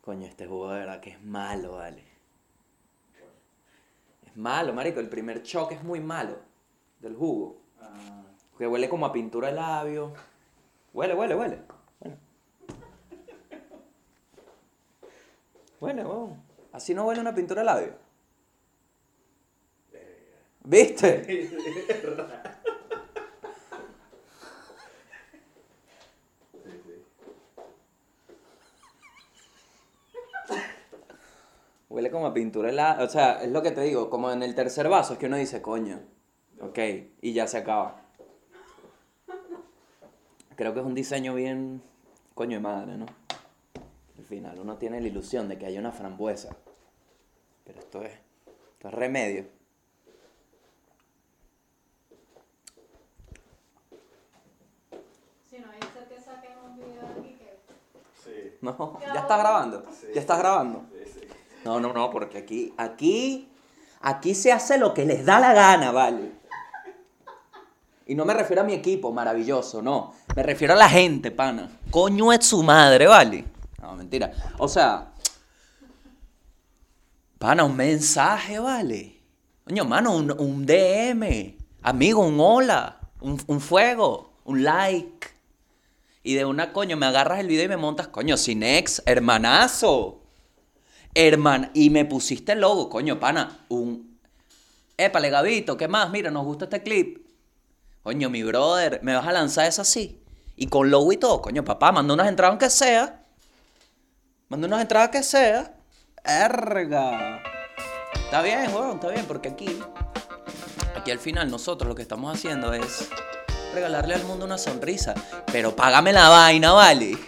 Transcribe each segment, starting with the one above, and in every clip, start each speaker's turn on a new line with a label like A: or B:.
A: Coño, este jugo de verdad que es malo, vale. Es malo, marico. El primer choque es muy malo del jugo.
B: Ah,
A: Que huele como a pintura de labio. Huele, huele, huele. Bueno. Huele, huevón. Así no huele una pintura de labio. ¿Viste? Huele como a pintura labio. O sea, es lo que te digo. Como en el tercer vaso es que uno dice, coño. Ok. Y ya se acaba. Creo que es un diseño bien. Coño de madre, ¿no? Al final uno tiene la ilusión de que hay una frambuesa. Pero esto es. Esto es remedio.
C: Si no, dice que saquen un video aquí que.
B: Sí.
A: No, ya está grabando.
B: Sí.
A: Ya estás grabando.
B: Sí.
A: No, no, no, porque aquí, aquí, aquí se hace lo que les da la gana, ¿vale? Y no me refiero a mi equipo, maravilloso, no. Me refiero a la gente, pana. Coño es su madre, ¿vale? No, mentira. O sea, pana, un mensaje, ¿vale? Coño, mano, un, un DM. Amigo, un hola. Un, un fuego. Un like. Y de una, coño, me agarras el video y me montas, coño, sin ex, hermanazo. Hermana, y me pusiste el logo, coño, pana, un... Épale, Gabito, ¿qué más? Mira, nos gusta este clip. Coño, mi brother, ¿me vas a lanzar eso así? Y con logo y todo, coño, papá, manda unas entradas aunque sea. Manda unas entradas que sea. Erga. Está bien, weón, está bien, porque aquí, aquí al final nosotros lo que estamos haciendo es regalarle al mundo una sonrisa. Pero págame la vaina, ¿vale?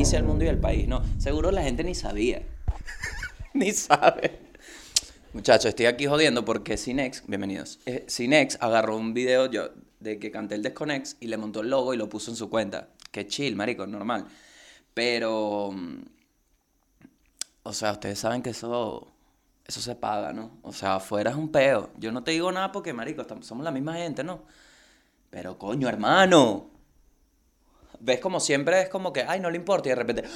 A: Inicia el mundo y el país, ¿no? Seguro la gente ni sabía. ni sabe. Muchachos, estoy aquí jodiendo porque Cinex, bienvenidos. Eh, Cinex agarró un video yo de que canté el Desconex y le montó el logo y lo puso en su cuenta. Qué chill, marico, normal. Pero, mm, o sea, ustedes saben que eso, eso se paga, ¿no? O sea, afuera es un peo. Yo no te digo nada porque, marico, estamos- somos la misma gente, ¿no? Pero, coño, hermano. Ves como siempre es como que, ay, no le importa y de repente...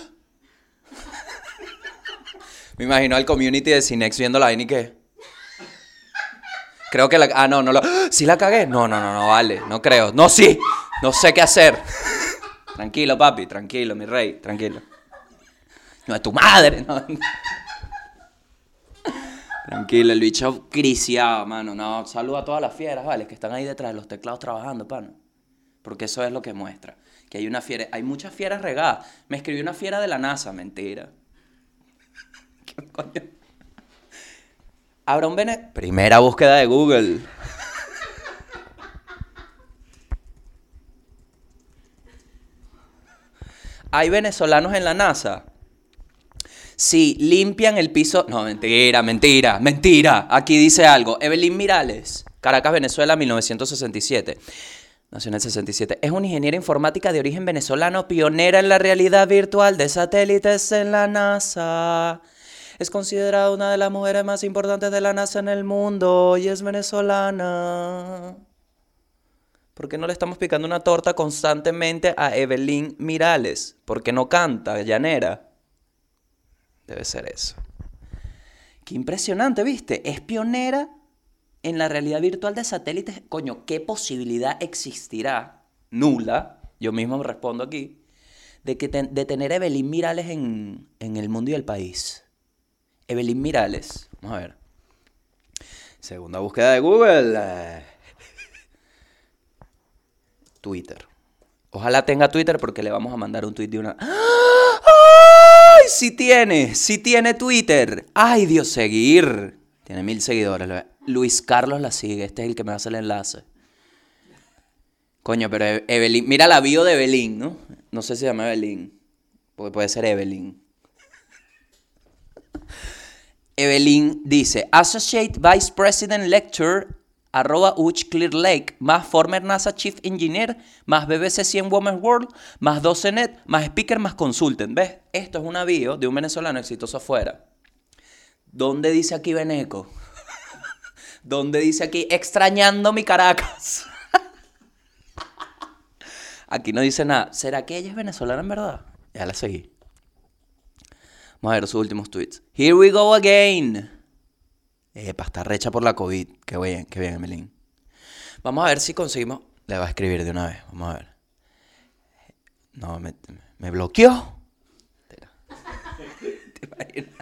A: Me imagino al community de Cinex viendo la vaina y que... Creo que la... Ah, no, no lo... ¿Sí la cagué? No, no, no, no, vale, no creo. No, sí, no sé qué hacer. Tranquilo, papi, tranquilo, mi rey, tranquilo. No es tu madre, no. Tranquilo, el bicho criciado, mano. No, saludo a todas las fieras, ¿vale? Que están ahí detrás de los teclados trabajando, pana. Porque eso es lo que muestra. Que hay una fiera, hay muchas fieras regadas. Me escribió una fiera de la NASA, mentira. ¿Qué coño? Habrá un bene... Primera búsqueda de Google. ¿Hay venezolanos en la NASA? Sí, limpian el piso. No, mentira, mentira, mentira. Aquí dice algo. Evelyn Mirales, Caracas, Venezuela, 1967. Nació en el 67. Es una ingeniera informática de origen venezolano, pionera en la realidad virtual de satélites en la NASA. Es considerada una de las mujeres más importantes de la NASA en el mundo y es venezolana. ¿Por qué no le estamos picando una torta constantemente a Evelyn Mirales? ¿Por qué no canta, llanera? Debe ser eso. Qué impresionante, ¿viste? Es pionera en la realidad virtual de satélites. Coño, ¿qué posibilidad existirá? Nula. Yo mismo me respondo aquí. De, que de tener Evelyn Mirales en, en el mundo y el país. Evelyn Mirales. Vamos a ver. Segunda búsqueda de Google. eh, Twitter. Ojalá tenga Twitter porque le vamos a mandar un tweet de una. ¡Ay! Sí tiene, sí tiene Twitter. ¡Ay, Dios, seguir! Tiene mil seguidores. Luis Carlos la sigue. Este es el que me hace el enlace. Coño, pero E- Evelyn. Mira la bio de Evelyn, ¿no? No sé si se llama Evelyn. Porque puede ser Evelyn. Evelyn dice, Associate Vice President Lecture, arroba Uch Clear Lake, más former NASA Chief Engineer, más BBC 100 Women's World, más 12net, más speaker, más consultant. ¿Ves? Esto es una bio de un venezolano exitoso afuera. ¿Dónde dice aquí Beneco? donde dice aquí, extrañando mi Caracas. Aquí no dice nada. ¿Será que ella es venezolana en verdad? Ya la seguí. Vamos a ver sus últimos tweets. Here we go again. Epa, está recha por la COVID. Qué bien, qué bien, Emelín. Vamos a ver si conseguimos. Le va a escribir de una vez. Vamos a ver. No, me, bloqueó. ¿Te imaginas?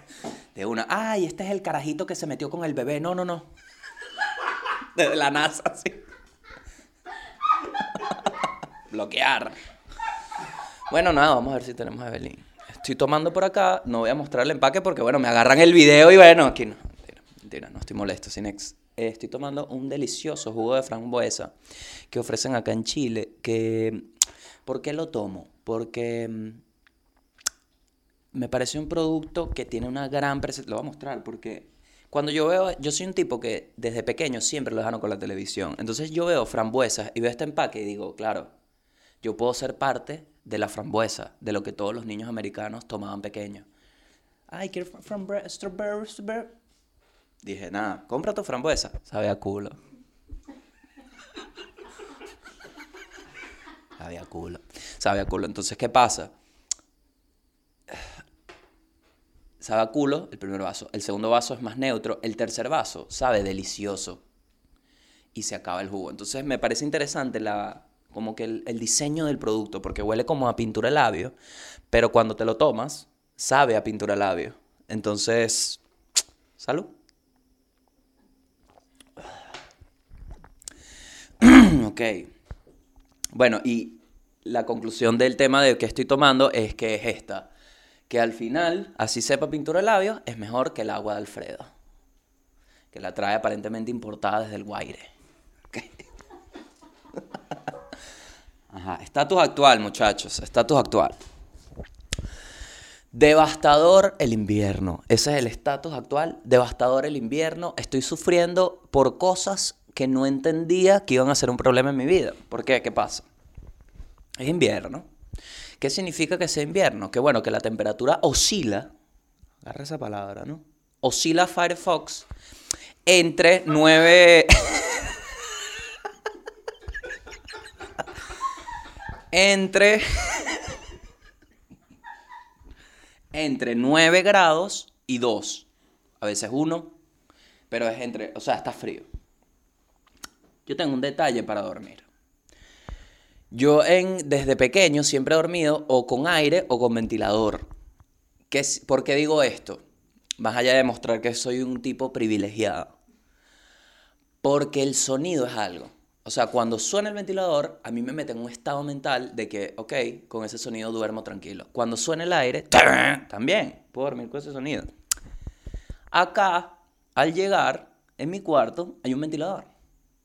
A: De una. Ay, este es el carajito que se metió con el bebé. No, no, no. Desde la NASA, sí. Bloquear. Bueno, nada, vamos a ver si tenemos a Evelyn. Estoy tomando por acá, no voy a mostrar el empaque porque, bueno, me agarran el video y bueno, aquí no. Mentira, mentira, no estoy molesto, Cinex. Eh, estoy tomando un delicioso jugo de frambuesa que ofrecen acá en Chile. Que, ¿Por qué lo tomo? Porque mm, me parece un producto que tiene una gran presencia. Lo voy a mostrar porque cuando yo veo, yo soy un tipo que desde pequeño siempre lo dejaron con la televisión. Entonces yo veo frambuesas y veo este empaque y digo, claro, yo puedo ser parte de la frambuesa, de lo que todos los niños americanos tomaban pequeños. Ay, quiero frambuesa, strawberry, strawberry. Dije, nada, compra tu frambuesa. Sabe a culo. Sabe a culo. Sabe a culo. Entonces, ¿qué pasa? Sabe a culo el primer vaso. El segundo vaso es más neutro. El tercer vaso sabe delicioso. Y se acaba el jugo. Entonces, me parece interesante la, como que el, diseño del producto, porque huele como a pintura labio, pero cuando te lo tomas, sabe a pintura labio. Entonces, salud. ok. Bueno, y la conclusión del tema de que estoy tomando es que es esta. Que al final, así sepa pintura de labios, es mejor que el agua de Alfredo. Que la trae aparentemente importada desde el Guaire. Ajá, estatus actual, muchachos, estatus actual. Devastador el invierno. Ese es el estatus actual. Devastador el invierno. Estoy sufriendo por cosas que no entendía que iban a ser un problema en mi vida. ¿Por qué? ¿Qué pasa? Es invierno. ¿Qué significa que sea invierno? Que bueno, que la temperatura oscila. Agarra esa palabra, ¿no? Oscila Firefox entre 9. entre. entre 9 grados y 2. A veces 1. Pero es entre. O sea, está frío. Yo tengo un detalle para dormir. Yo en, desde pequeño siempre he dormido o con aire o con ventilador. ¿Qué ¿Por qué digo esto? Más allá de demostrar que soy un tipo privilegiado. Porque el sonido es algo. O sea, cuando suena el ventilador, a mí me mete en un estado mental de que, ok, con ese sonido duermo tranquilo. Cuando suena el aire, también puedo dormir con ese sonido. Acá, al llegar, en mi cuarto, hay un ventilador.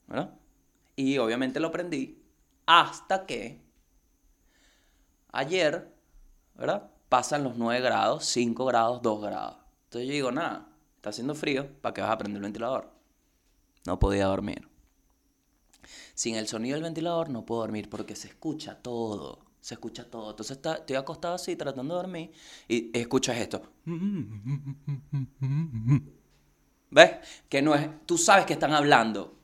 A: ¿verdad? Y obviamente lo prendí hasta que ayer, ¿verdad? Pasan los 9 grados, 5 grados, 2 grados. Entonces yo digo, nada, está haciendo frío, ¿para qué vas a prender el ventilador? No podía dormir. Sin el sonido del ventilador no puedo dormir porque se escucha todo. Se escucha todo. Entonces está- estoy acostado así tratando de dormir y escuchas esto. ¿Ves? Que no es. Tú sabes que están hablando,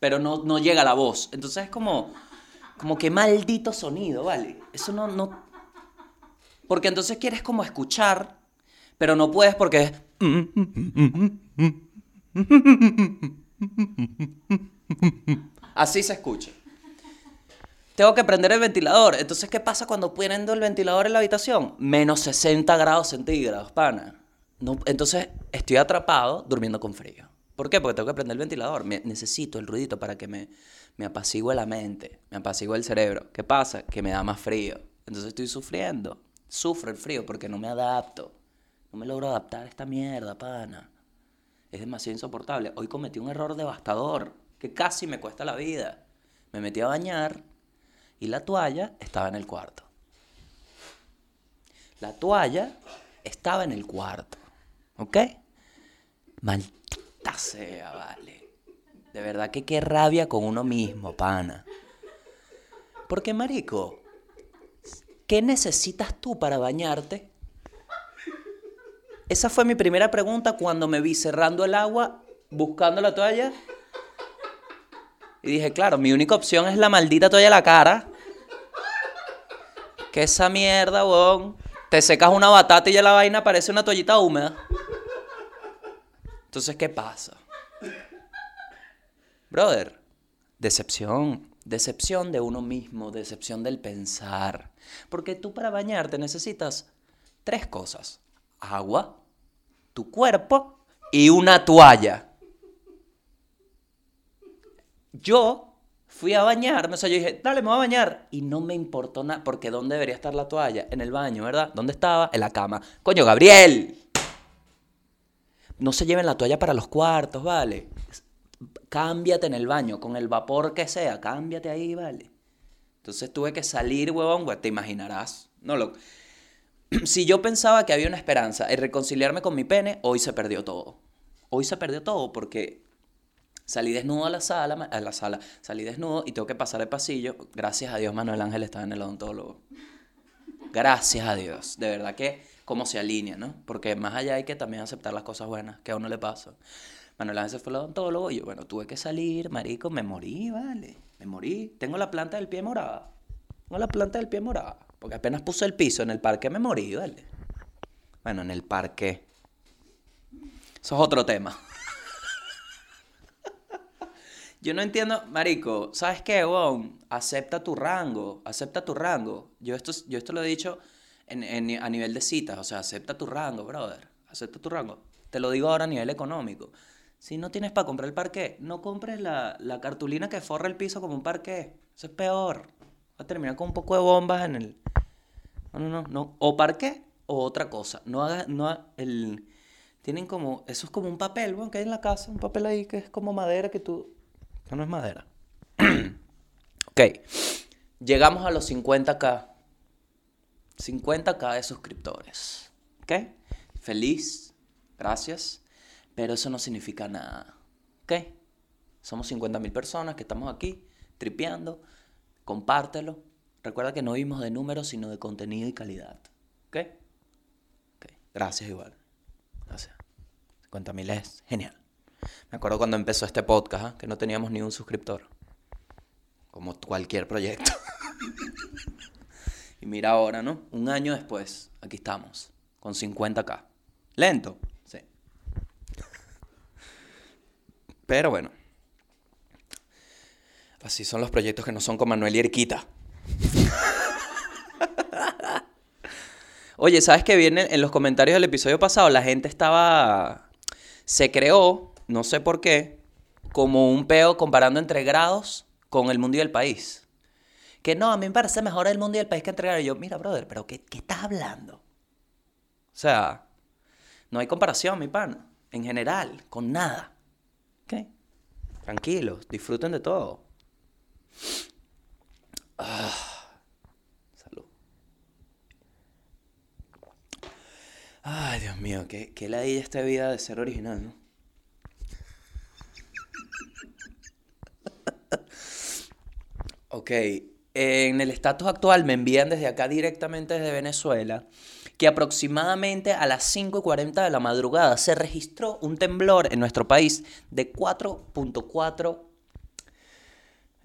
A: pero no, no llega la voz. Entonces es como. Como que maldito sonido, ¿vale? Eso no, no. Porque entonces quieres como escuchar, pero no puedes porque. Así se escucha. Tengo que prender el ventilador. Entonces, ¿qué pasa cuando prendo el ventilador en la habitación? Menos 60 grados centígrados, pana. No, entonces, estoy atrapado durmiendo con frío. ¿Por qué? Porque tengo que prender el ventilador. Necesito el ruidito para que me, me apacigüe la mente, me apacigüe el cerebro. ¿Qué pasa? Que me da más frío. Entonces estoy sufriendo. Sufro el frío porque no me adapto. No me logro adaptar a esta mierda, pana. Es demasiado insoportable. Hoy cometí un error devastador que casi me cuesta la vida. Me metí a bañar y la toalla estaba en el cuarto. La toalla estaba en el cuarto. ¿Ok? Maldita sea, vale. De verdad que qué rabia con uno mismo, pana. Porque, marico, ¿qué necesitas tú para bañarte? Esa fue mi primera pregunta cuando me vi cerrando el agua, buscando la toalla Y dije, claro, mi única opción es la maldita toalla a la cara. Que esa mierda, weón. Te secas una batata y ya la vaina parece una toallita húmeda. Entonces, ¿qué pasa? Brother, decepción. Decepción de uno mismo, decepción del pensar. Porque tú para bañarte necesitas tres cosas. Agua, tu cuerpo y una toalla. Yo fui a bañarme, o sea, yo dije, dale, me voy a bañar. Y no me importó nada, porque ¿dónde debería estar la toalla? En el baño, ¿verdad? ¿Dónde estaba? En la cama. Coño, Gabriel. No se lleven la toalla para los cuartos, ¿vale? Cámbiate en el baño, con el vapor que sea, cámbiate ahí, ¿vale? Entonces tuve que salir, huevón, pues, te imaginarás. No lo... Si yo pensaba que había una esperanza en reconciliarme con mi pene, hoy se perdió todo. Hoy se perdió todo porque salí desnudo a la sala, a la sala, salí desnudo y tengo que pasar el pasillo. Gracias a Dios Manuel Ángel estaba en el odontólogo. Gracias a Dios. De verdad que cómo se alinea, ¿no? Porque más allá hay que también aceptar las cosas buenas que a uno le pasan. Manuel Ángel se fue al odontólogo y yo, bueno, tuve que salir, marico, me morí, vale. Me morí. Tengo la planta del pie morada. Tengo la planta del pie morada. Porque apenas puse el piso en el parque me morí, vale. Bueno, en el parque. Eso es otro tema. Yo no entiendo, marico, ¿sabes qué, weón? Acepta tu rango, acepta tu rango. Yo esto, yo esto lo he dicho en, en- a nivel de citas, o sea, acepta tu rango, brother. Acepta tu rango. Te lo digo ahora a nivel económico. Si no tienes para comprar el parqué, no compres la, la cartulina que forra el piso como un parqué. Eso es peor. Va a terminar con un poco de bombas en el... No, no, no. O parqué o otra cosa. No haga, no el... Tienen como, eso es como un papel, bueno, que hay en la casa, un papel ahí que es como madera que tú... No, no es madera. ok. Llegamos a los 50k. 50k de suscriptores. ¿Ok? Feliz. Gracias. Pero eso no significa nada. ¿Ok? Somos 50.000 personas que estamos aquí tripeando. Compártelo. Recuerda que no vimos de números, sino de contenido y calidad. ¿Ok? Ok. Gracias igual. Gracias. 50.000 es genial. Me acuerdo cuando empezó este podcast, ¿ah? que no teníamos ni un suscriptor. Como cualquier proyecto. y mira ahora, ¿no? Un año después, aquí estamos, con 50k. Lento, sí. Pero bueno. Así son los proyectos que no son con Manuel y Erquita. Oye, ¿sabes qué viene en los comentarios del episodio pasado? La gente estaba. Se creó, no sé por qué, como un peo comparando entre grados con el mundo y el país. Que no, a mí me parece mejor el mundo y el país que entre grados. Y yo, mira, brother, ¿pero qué, qué estás hablando? O sea, no hay comparación, mi pan. En general, con nada. ¿Ok? Tranquilos, disfruten de todo. Ah, salud. Ay, Dios mío, qué, qué ladilla esta vida de ser original, ¿no? Ok, en el estatus actual me envían desde acá directamente desde Venezuela que aproximadamente a las 5 y 40 de la madrugada se registró un temblor en nuestro país de 4.4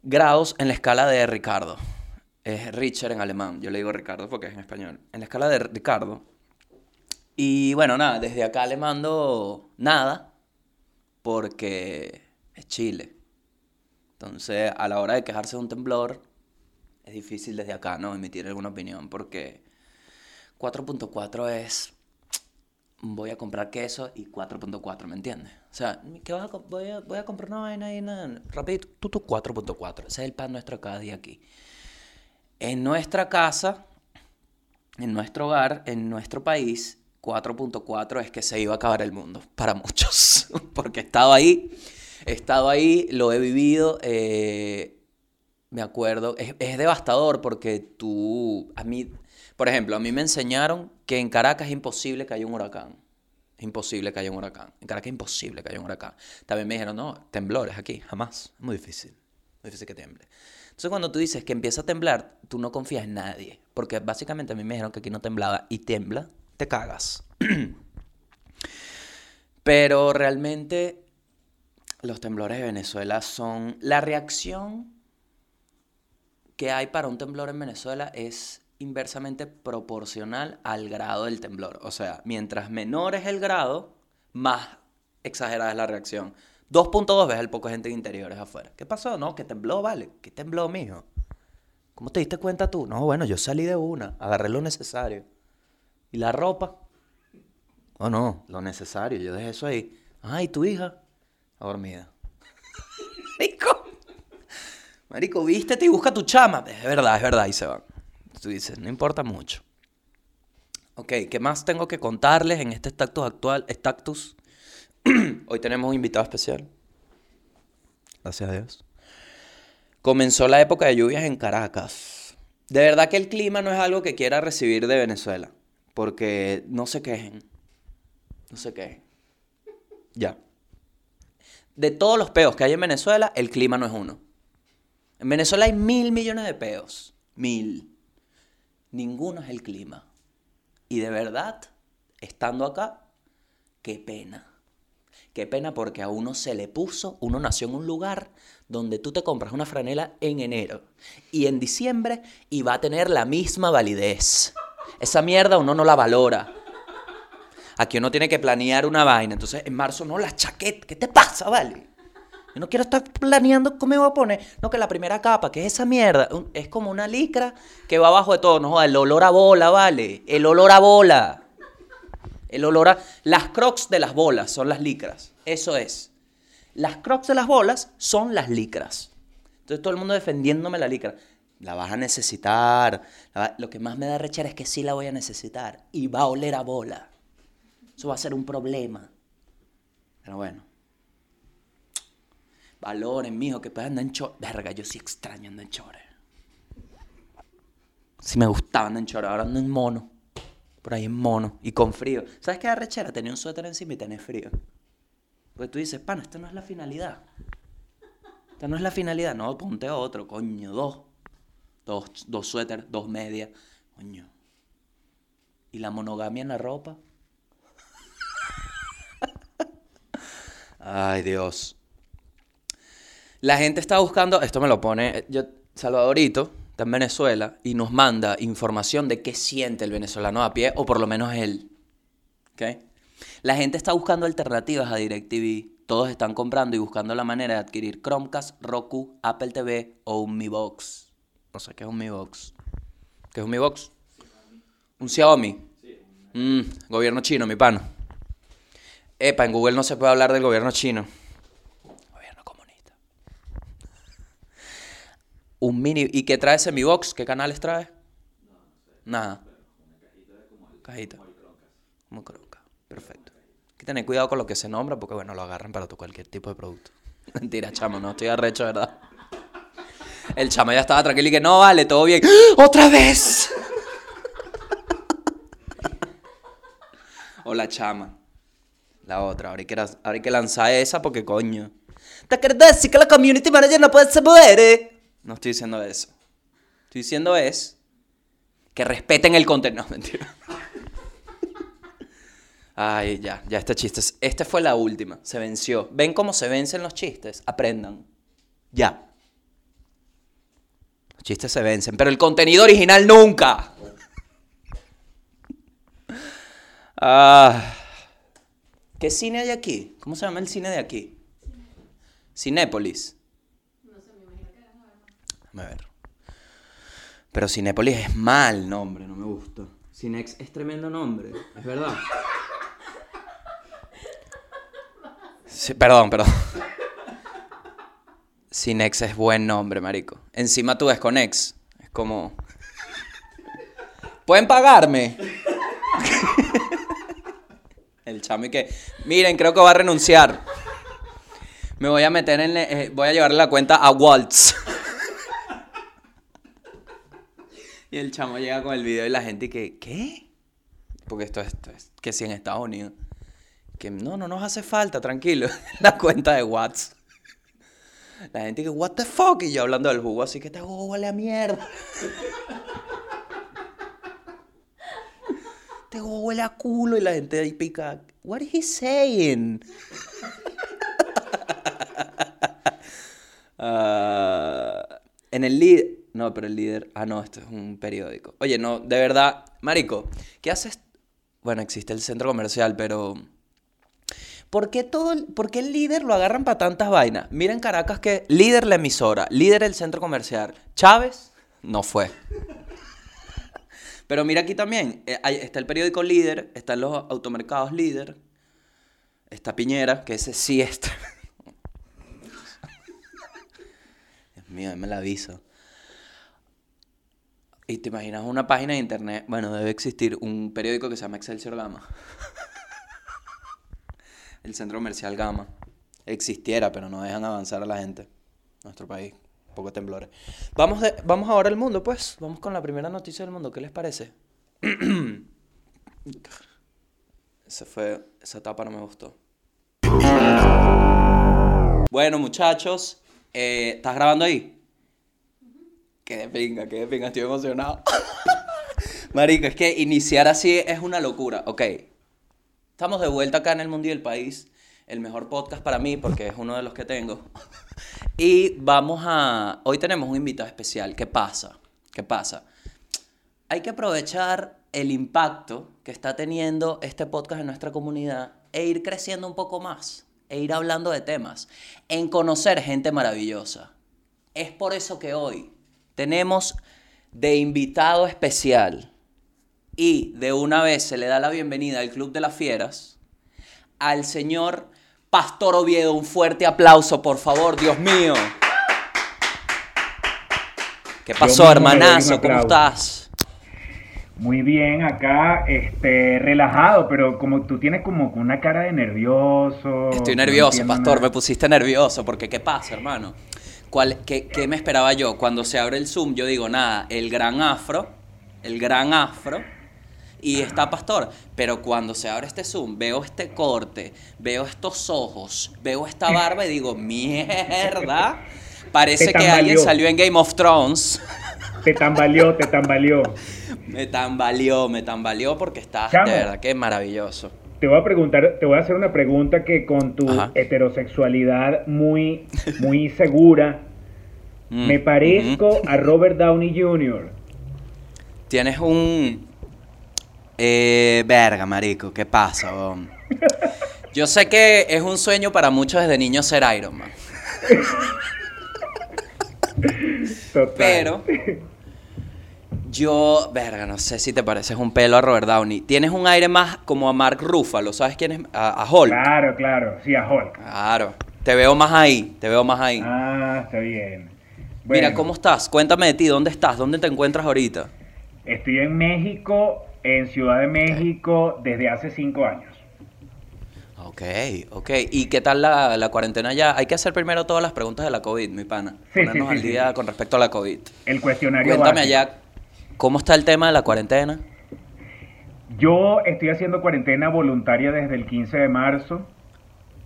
A: grados en la escala de Ricardo. Es Richard en alemán, yo le digo Ricardo porque es en español. En la escala de Ricardo. Y bueno, nada, desde acá le mando nada porque es Chile. Entonces, a la hora de quejarse de un temblor, es difícil desde acá, ¿no? Emitir alguna opinión porque 4.4 es voy a comprar queso y 4.4, ¿me entiendes? O sea, ¿qué vas a voy, a, voy a comprar una vaina ahí, nada, rapidito, tú 4.4, ese es el pan nuestro cada día aquí. En nuestra casa, en nuestro hogar, en nuestro país, 4.4 es que se iba a acabar el mundo, para muchos, porque he estado ahí, he estado ahí, lo he vivido, eh, me acuerdo, es, es devastador porque tú, a mí, por ejemplo, a mí me enseñaron que en Caracas es imposible que haya un huracán. Es imposible que haya un huracán. En Caracas es imposible que haya un huracán. También me dijeron, no, temblores aquí, jamás. Es muy difícil. Muy difícil que tiemble. Entonces cuando tú dices que empieza a temblar, tú no confías en nadie. Porque básicamente a mí me dijeron que aquí no temblaba y tiembla, te cagas. Pero realmente Los temblores de Venezuela son... La reacción que hay para un temblor en Venezuela es inversamente proporcional al grado del temblor. O sea, mientras menor es el grado, más exagerada es la reacción. 2.2 veces el poco gente en interiores afuera. ¿Qué pasó? No, que tembló, vale. ¿Qué tembló, mijo? ¿Cómo te diste cuenta tú? No, bueno, yo salí de una, agarré lo necesario. ¿Y la ropa? Oh, no, lo necesario, yo dejé eso ahí. Ay, tu hija, dormida. Marico, Marico, vístete y busca tu chama. Es verdad, es verdad, y se van. Tú dices, no importa mucho. Ok, ¿qué más tengo que contarles en este estatus actual? Estatus. Hoy tenemos un invitado especial. Gracias a Dios. Comenzó la época de lluvias en Caracas. De verdad que el clima no es algo que quiera recibir de Venezuela. Porque no se quejen. No se quejen. Ya. De todos los peos que hay en Venezuela, el clima no es uno. En Venezuela hay mil millones de peos. Mil. Ninguno es el clima. Y de verdad, estando acá, qué pena. Qué pena porque a uno se le puso, uno nació en un lugar donde tú te compras una franela en enero y en diciembre y va a tener la misma validez. Esa mierda uno no la valora. Aquí uno tiene que planear una vaina. Entonces en marzo no, la chaqueta. ¿Qué te pasa, vale? Yo no quiero estar planeando cómo me voy a poner. No, que la primera capa, que es esa mierda, es como una licra que va abajo de todo. No el olor a bola, vale. El olor a bola. El olor a... Las crocs de las bolas son las licras. Eso es. Las crocs de las bolas son las licras. Entonces todo el mundo defendiéndome la licra. La vas a necesitar. Lo que más me da rechera es que sí la voy a necesitar. Y va a oler a bola. Eso va a ser un problema. Pero bueno. Valoren, mijo, que puedan andar en chores. Verga, yo sí extraño andar en chores. Sí me gustaba andar en chores, ahora ando en mono. Por ahí en mono. Y con frío. ¿Sabes qué da rechera? Tenía un suéter encima y tenés frío. Porque tú dices, pana, esta no es la finalidad. Esta no es la finalidad. No, ponte otro, coño, dos. Dos, dos suéteres, dos medias. Coño. ¿Y la monogamia en la ropa? Ay, Dios. La gente está buscando, esto me lo pone, eh, yo, Salvadorito, está en Venezuela, y nos manda información de qué siente el venezolano a pie, o por lo menos él. La gente está buscando alternativas a DirecTV. Todos están comprando y buscando la manera de adquirir Chromecast, Roku, Apple TV o un Mi Box. No sé qué es un Mi Box. ¿Qué es un Mi Box? Un Xiaomi. Mm, gobierno chino, mi pano. Epa, en Google no se puede hablar del gobierno chino. Gobierno comunista. Un mini. ¿Y qué trae Mi Box? ¿Qué canales trae? Nada. Cajita. Como cronca. Perfecto. Hay que tener cuidado con lo que se nombra porque, bueno, lo agarran para tu cualquier tipo de producto. Mentira, chamo, no estoy arrecho, ¿verdad? El chamo ya estaba tranquilo y que no, vale, todo bien. ¡Otra vez! o la chama. La otra. Ahora hay que, ahora que lanzar esa porque, coño. ¿Te quieres decir que la community manager no puede ser muere? No estoy diciendo eso. Estoy diciendo es que respeten el contenido. No, mentira. Ay, ya, ya este chiste. es- Este fue la última. Se venció. ¿Ven cómo se vencen los chistes? Aprendan. Ya. Los chistes se vencen, pero el contenido original nunca. Ah. ¿Qué cine hay aquí? ¿Cómo se llama el cine de aquí? Cinépolis. Déjame ver. Pero Cinépolis es mal nombre, no me gusta. Cinex es tremendo nombre, es verdad. Sí, perdón, perdón. Cinex es buen nombre, marico. Encima tú ves con ex. Es como... ¿Pueden pagarme? El chamo y que... Miren, creo que va a renunciar. Me voy a meter en... eh, voy a llevarle la cuenta a Waltz. Y el chamo llega con el video y la gente que, ¿qué? Porque esto, esto es que si en Estados Unidos. Que no, no nos hace falta, tranquilo. La cuenta de Watts. La gente que, what the fuck? Y yo hablando del jugo, así que este jugo huele a mierda. Este jugo huele a culo y la gente ahí pica, what is he saying? Ah, en el líder. No, pero el líder. Ah, no, esto es un periódico. Oye, no, de verdad. Marico, ¿qué haces? Bueno, existe el centro comercial, pero. ¿Por qué, todo, el- por qué el líder lo agarran para tantas vainas? Miren Caracas que líder la emisora, líder el centro comercial. Chávez no fue. Pero mira aquí también, eh, está el periódico líder, están los automercados líder, está Piñera, que ese sí está. Dios mío, me la aviso. Y te imaginas una página de internet, bueno, debe existir un periódico que se llama Excelsior Gama. El centro comercial Gama. Existiera, pero no dejan avanzar a la gente. Nuestro país, un poco temblores. Vamos, de- vamos ahora al mundo, pues. Vamos con la primera noticia del mundo. ¿Qué les parece? Ese fue, esa etapa no me gustó. Bueno, muchachos, eh, ¿estás grabando ahí? Qué de pinga, qué de pinga, estoy emocionado. Marico, es que iniciar así es una locura. Ok, estamos de vuelta acá en el mundo y el país. El mejor podcast para mí, porque es uno de los que tengo. Y vamos a... Hoy tenemos un invitado especial. ¿Qué pasa? ¿Qué pasa? Hay que aprovechar el impacto que está teniendo este podcast en nuestra comunidad e ir creciendo un poco más, e ir hablando de temas, en conocer gente maravillosa. Es por eso que hoy tenemos de invitado especial y de una vez se le da la bienvenida al Club de las Fieras al señor Pastor Oviedo. Un fuerte aplauso, por favor, Dios mío. ¿Qué pasó, hermanazo? ¿Cómo estás?
D: Muy bien, acá, este, relajado, pero como tú tienes como una cara de nervioso.
A: Estoy nervioso, pastor, me pusiste nervioso, porque ¿qué pasa, hermano? ¿Cuál, qué, qué me esperaba yo? Cuando se abre el Zoom, yo digo, nada, el gran afro, el gran afro, y está pastor. Pero cuando se abre este Zoom, veo este corte, veo estos ojos, veo esta barba y digo, mierda, parece que alguien salió en Game of Thrones.
D: Te tambaleó, te tambaleó.
A: Me tambaleó, me tambaleó porque está de verdad que maravilloso.
D: Te voy a preguntar, te voy a hacer una pregunta que con tu
A: Ajá.
D: heterosexualidad muy, muy segura,
A: Mm,
D: me parezco a Robert Downey Jr.
A: Tienes un... Eh, verga, marico, ¿qué pasa? Yo sé que es un sueño para muchos desde niños ser Iron Man.
D: Total.
A: Pero yo, verga, no sé si te pareces un pelo a Robert Downey. Tienes un aire más como a Mark Ruffalo, ¿sabes quién es? A, a Hulk.
D: Claro, claro, sí, a Hulk.
A: Claro. Te veo más ahí, te veo más ahí.
D: Ah, está bien.
A: Mira, ¿cómo estás? Cuéntame de ti, ¿dónde estás? ¿Dónde te encuentras ahorita?
D: Estoy en México, en Ciudad de México, desde hace cinco años.
A: Ok, ok. ¿Y qué tal la, la cuarentena ya? Hay que hacer primero todas las preguntas de la COVID, mi pana.
D: Sí, sí,
A: Ponernos
D: sí,
A: al día con respecto a la COVID.
D: El cuestionario
A: Cuéntame
D: básico.
A: allá, ¿cómo está el tema de la cuarentena?
D: Yo estoy haciendo cuarentena voluntaria desde el 15 de marzo,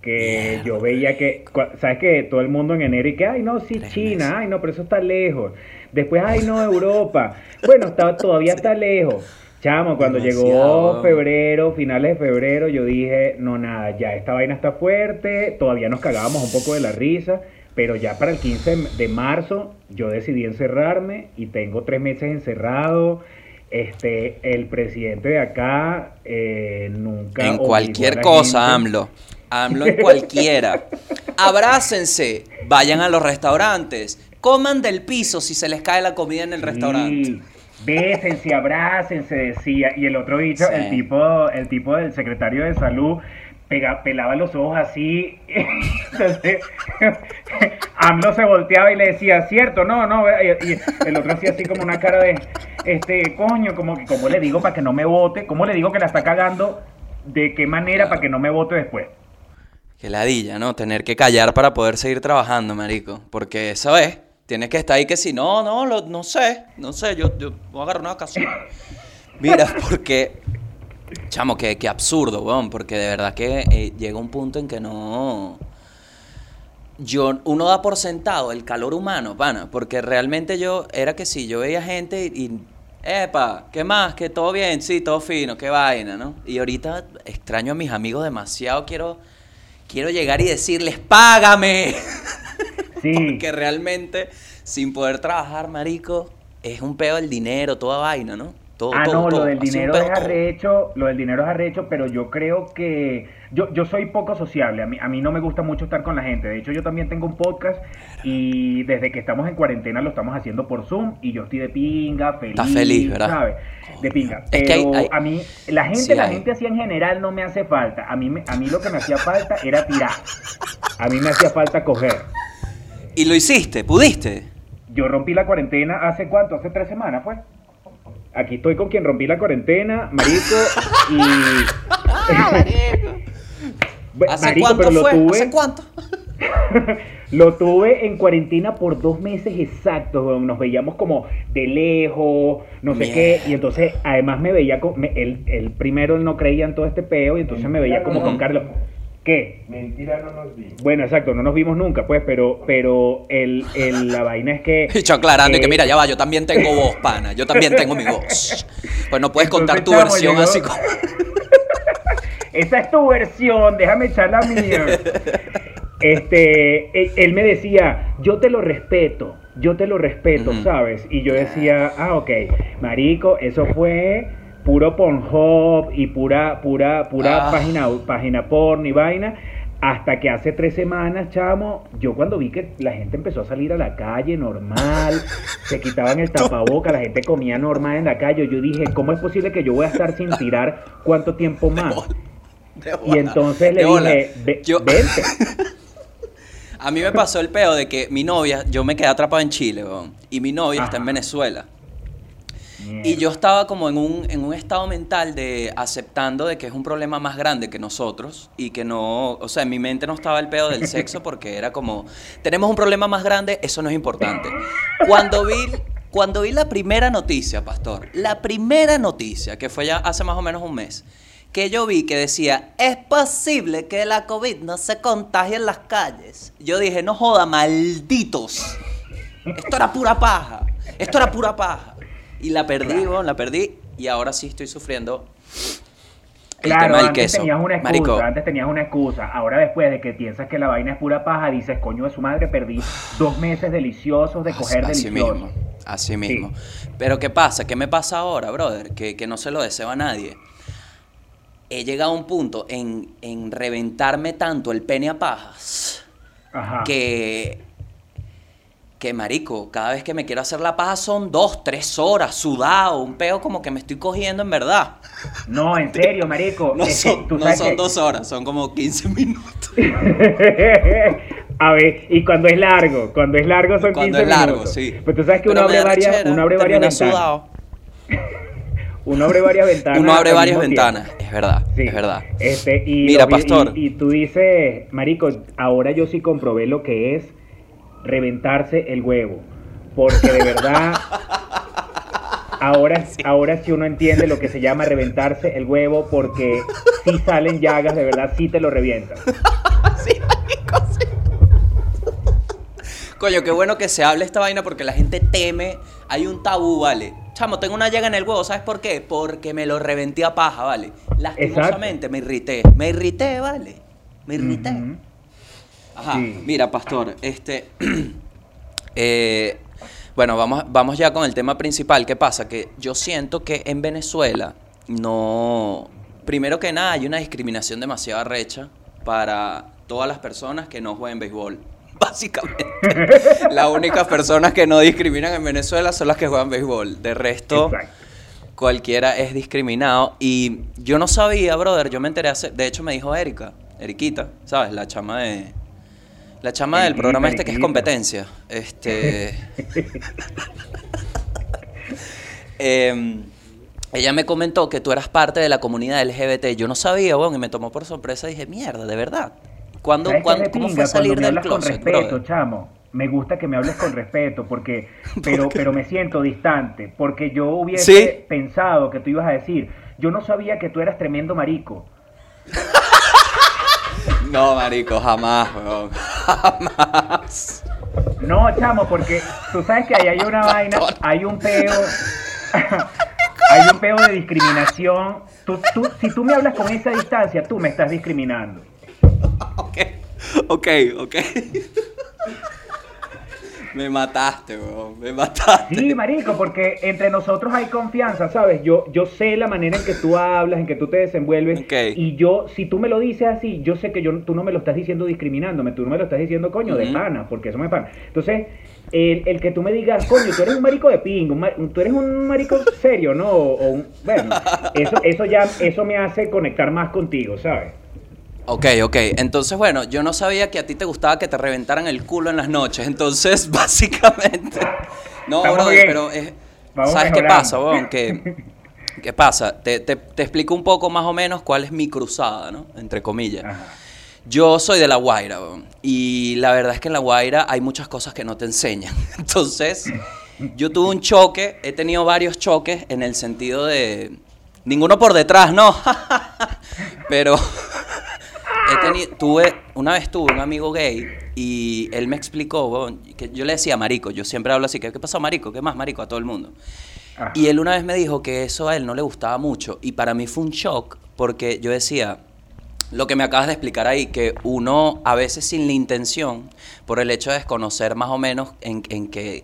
D: que yo veía que, ¿sabes que Todo el mundo en enero y que, ay, no, sí, China, ay, no, pero eso está lejos. Después, ay, no, Europa. Bueno, está, todavía está lejos. Chamo, cuando llegó febrero, finales de febrero, yo dije, no, nada, ya esta vaina está fuerte, todavía nos cagábamos un poco de la risa, pero ya para el 15 de marzo yo decidí encerrarme y tengo tres meses encerrado. Este, el presidente de acá eh, nunca...
A: En cualquier cosa,
D: gente-
A: AMLO. AMLO en cualquiera. Abrácense, vayan a los restaurantes, coman del piso si se les cae la comida en el restaurante.
D: Sí, bésense, abrácense, decía. Y el otro bicho,
A: Sí.
D: el tipo, el tipo del secretario de salud, pega- pelaba los ojos así. Entonces, AMLO se volteaba y le decía, cierto, no, no. Y, el otro hacía así como una cara de, este, coño, como que, ¿cómo le digo para que no me vote? ¿Cómo le digo que la está cagando? ¿De qué manera para que no me vote después?
A: Qué ladilla, ¿no? Tener que callar para poder seguir trabajando, marico. Porque eso es. Tienes que estar ahí que si no, no, lo- no sé, no sé, yo, yo voy a agarrar una vacación. Mira, porque, chamo, qué, qué absurdo, weón, porque de verdad que eh, llega un punto en que no... Yo, uno da por sentado el calor humano, pana, porque realmente yo, era que sí, yo veía gente y, y, epa, ¿qué más? Que todo bien, sí, todo fino, qué vaina, ¿no? Y ahorita extraño a mis amigos demasiado, quiero, quiero llegar y decirles, págame.
D: Sí.
A: Porque realmente, sin poder trabajar, marico, es un peo el dinero, toda vaina, ¿no? Todo,
D: Ah,
A: todo,
D: no,
A: todo.
D: lo del dinero es arrecho, lo del dinero es arrecho, pero yo creo que yo, yo soy poco sociable, a mí, a mí no me gusta mucho estar con la gente, de hecho yo también tengo un podcast y desde que estamos en cuarentena lo estamos haciendo por Zoom y yo estoy de pinga, feliz,
A: Estás feliz, ¿verdad?
D: ¿sabes? De pinga,
A: Es
D: pero
A: que hay- hay-
D: a mí, la gente,
A: Sí
D: la
A: hay.
D: gente así en general no me hace falta, a mí, a mí lo que me hacía falta era tirar, a mí me hacía falta coger.
A: Y lo hiciste, pudiste.
D: Yo rompí la cuarentena hace cuánto, hace tres semanas fue. Aquí estoy con quien rompí la cuarentena, marico, y... Bu-
A: ¿Hace
D: marico,
A: cuánto
D: pero lo
A: fue?
D: tuve,
A: ¿Hace cuánto?
D: lo tuve en cuarentena por dos meses exactos, nos veíamos como de lejos, no sé qué, y entonces además me veía, con, me- él primero no creía en todo este peo, y entonces me veía como con Carlos, ¿qué?
B: Mentira no nos vimos.
D: Bueno, exacto, no nos vimos nunca, pues, pero, pero el, el- la vaina es que...
A: Y yo aclarando y que
D: eh,
A: mira, ya va, yo también tengo voz, pana. Yo también tengo mi voz. Pues no puedes contar tu versión
D: llegó-
A: así como.
D: Esa es tu versión, déjame echar la mía. Este, él, me decía, yo te lo respeto, yo te lo respeto. ¿sabes? Y yo decía, ah, ok, marico, eso fue puro Pornhub y pura, pura, pura
A: Ah.
D: página, página porno y vaina. Hasta que hace tres semanas, chamo, yo cuando vi que la gente empezó a salir a la calle normal, se quitaban el tapaboca, la gente comía normal en la calle, yo dije, ¿cómo es posible que yo voy a estar sin tirar cuánto tiempo más?
A: De
D: Y
A: bola,
D: entonces le dije, "Ve-
A: Yo-
D: vente.
A: A mí me pasó el peo de que mi novia, yo me quedé atrapado en Chile, y mi novia está en
D: Ajá.
A: Y yo estaba como en un, en un estado mental de aceptando de que es un problema más grande que nosotros y que no, o sea, en mi mente no estaba el pedo del sexo porque era como, tenemos un problema más grande, eso no es importante. Cuando vi, cuando vi la primera noticia, pastor, la primera noticia, que fue ya hace más o menos un mes, que yo vi que decía, es posible que la COVID no se contagie en las calles. Yo dije, no joda, malditos. Esto era pura paja. Esto era pura paja. Y la perdí, la perdí. Y ahora sí estoy sufriendo el
D: Claro,
A: tema del
D: antes
A: queso.
D: tenías una excusa,
A: Marico,
D: antes tenías una excusa. Ahora después de que piensas que la vaina es pura paja, dices, coño de su madre, perdí dos meses deliciosos de coger
A: así
D: delicioso.
A: mismo, así mismo. Pero ¿qué pasa? ¿Qué me pasa ahora, brother? Que, que no se lo deseo a nadie. He llegado a un punto en, en reventarme tanto el pene a pajas
D: Ajá.
A: que, que marico, cada vez que me quiero hacer la paja son dos, tres horas, sudado, un peo como que me estoy cogiendo en verdad.
D: No, en serio, marico.
A: No son, no son dos horas, son como 15 minutos.
D: A ver, y cuando es largo, cuando es largo son
A: Cuando
D: 15
A: es largo,
D: minutos.
A: sí.
D: Pero tú sabes que uno abre varias,
A: rechera,
D: uno abre varias ventanas.
A: sudado.
D: Uno abre varias ventanas.
A: Uno abre varias ventanas,
D: tiempo.
A: es verdad,
D: Sí.
A: es verdad.
D: Este, y
A: Mira,
D: lo vi- y-
A: pastor.
D: Y, tú dices, Marico, ahora yo sí comprobé lo que es reventarse el huevo. Porque de verdad, ahora, ahora sí uno entiende lo que se llama reventarse el huevo, porque si salen llagas, de verdad, sí te lo revientas.
A: Sí, marico, sí. Coño, qué bueno que se hable esta vaina porque la gente teme. Hay un tabú, ¿vale? Chamo, tengo una llaga en el huevo, ¿sabes por qué? Porque me lo reventé a paja, ¿vale? Lastimosamente me irrité. Me irrité, ¿vale? Me irrité. Ajá,
D: Sí.
A: mira, pastor, este. eh, bueno, vamos, vamos ya con el tema principal. ¿Qué pasa? Que yo siento que en Venezuela no. Primero que nada, hay una discriminación demasiado recha para todas las personas que no jueguen béisbol. Básicamente. las únicas personas que no discriminan en Venezuela son las que juegan béisbol. De resto
D: Exacto.
A: cualquiera es discriminado. Y yo no sabía, brother, yo me enteré hace, de hecho me dijo Erika, Eriquita, ¿sabes? La chama de la chama del programa este que es competencia. Este Em, ella me comentó que tú eras parte de la comunidad LGBT. Yo no sabía, weón, y me tomó por sorpresa y dije, mierda, de verdad. ¿Cuándo,
D: ¿Sabes qué
A: cuándo- ¿Cómo fue salir del
D: hablas con
A: closet,
D: respeto,
A: brother?
D: chamo. Me gusta que me hables con respeto porque pero pero me siento distante porque yo hubiese
A: ¿Sí?
D: pensado que tú ibas a decir, yo no sabía que tú eras tremendo marico.
A: No, marico, jamás, weón. Jamás.
D: No, chamo, porque tú sabes que ahí hay una vaina, hay un peo hay un peo de discriminación. Tú, tú- si tú me hablas con esa distancia, tú me estás discriminando.
A: Ok, ok, ok. Me mataste, weón. Me mataste.
D: Sí, marico, porque entre nosotros hay confianza, ¿sabes? Yo, yo sé la manera en que tú hablas, en que tú te desenvuelves.
A: Ok.
D: Y yo, si tú me lo dices así, yo sé que yo, tú no me lo estás diciendo discriminándome, tú no me lo estás diciendo, coño, de pana, porque eso me pana. Entonces, el, el que tú me digas, coño, tú eres un marico de pingo, un tú eres un marico serio, ¿no? O, o un- bueno, eso, eso ya, eso me hace conectar más contigo, ¿sabes?
A: Ok, ok. Entonces, bueno, yo no sabía que a ti te gustaba que te reventaran el culo en las noches. Entonces, básicamente. No,
D: Estamos
A: brother,
D: bien.
A: pero es-
D: Vamos
A: ¿sabes qué pasa, weón? Que, ¿Qué pasa? Te, te- te explico un poco más o menos cuál es mi cruzada, ¿no? Entre comillas.
D: Ajá.
A: Yo soy de La Guaira, weón, y la verdad es que en La Guaira hay muchas cosas que no te enseñan. Entonces, yo tuve un choque, he tenido varios choques en el sentido de... Ninguno por detrás, no. Pero he tenido, tuve, una vez tuve un amigo gay y él me explicó, que yo le decía marico, yo siempre hablo así, que, ¿qué pasó marico? ¿Qué más marico? A todo el mundo.
D: Ajá.
A: Y él una vez me dijo que eso a él no le gustaba mucho y para mí fue un shock porque yo decía, lo que me acabas de explicar ahí, que uno a veces sin la intención, por el hecho de desconocer más o menos en, en que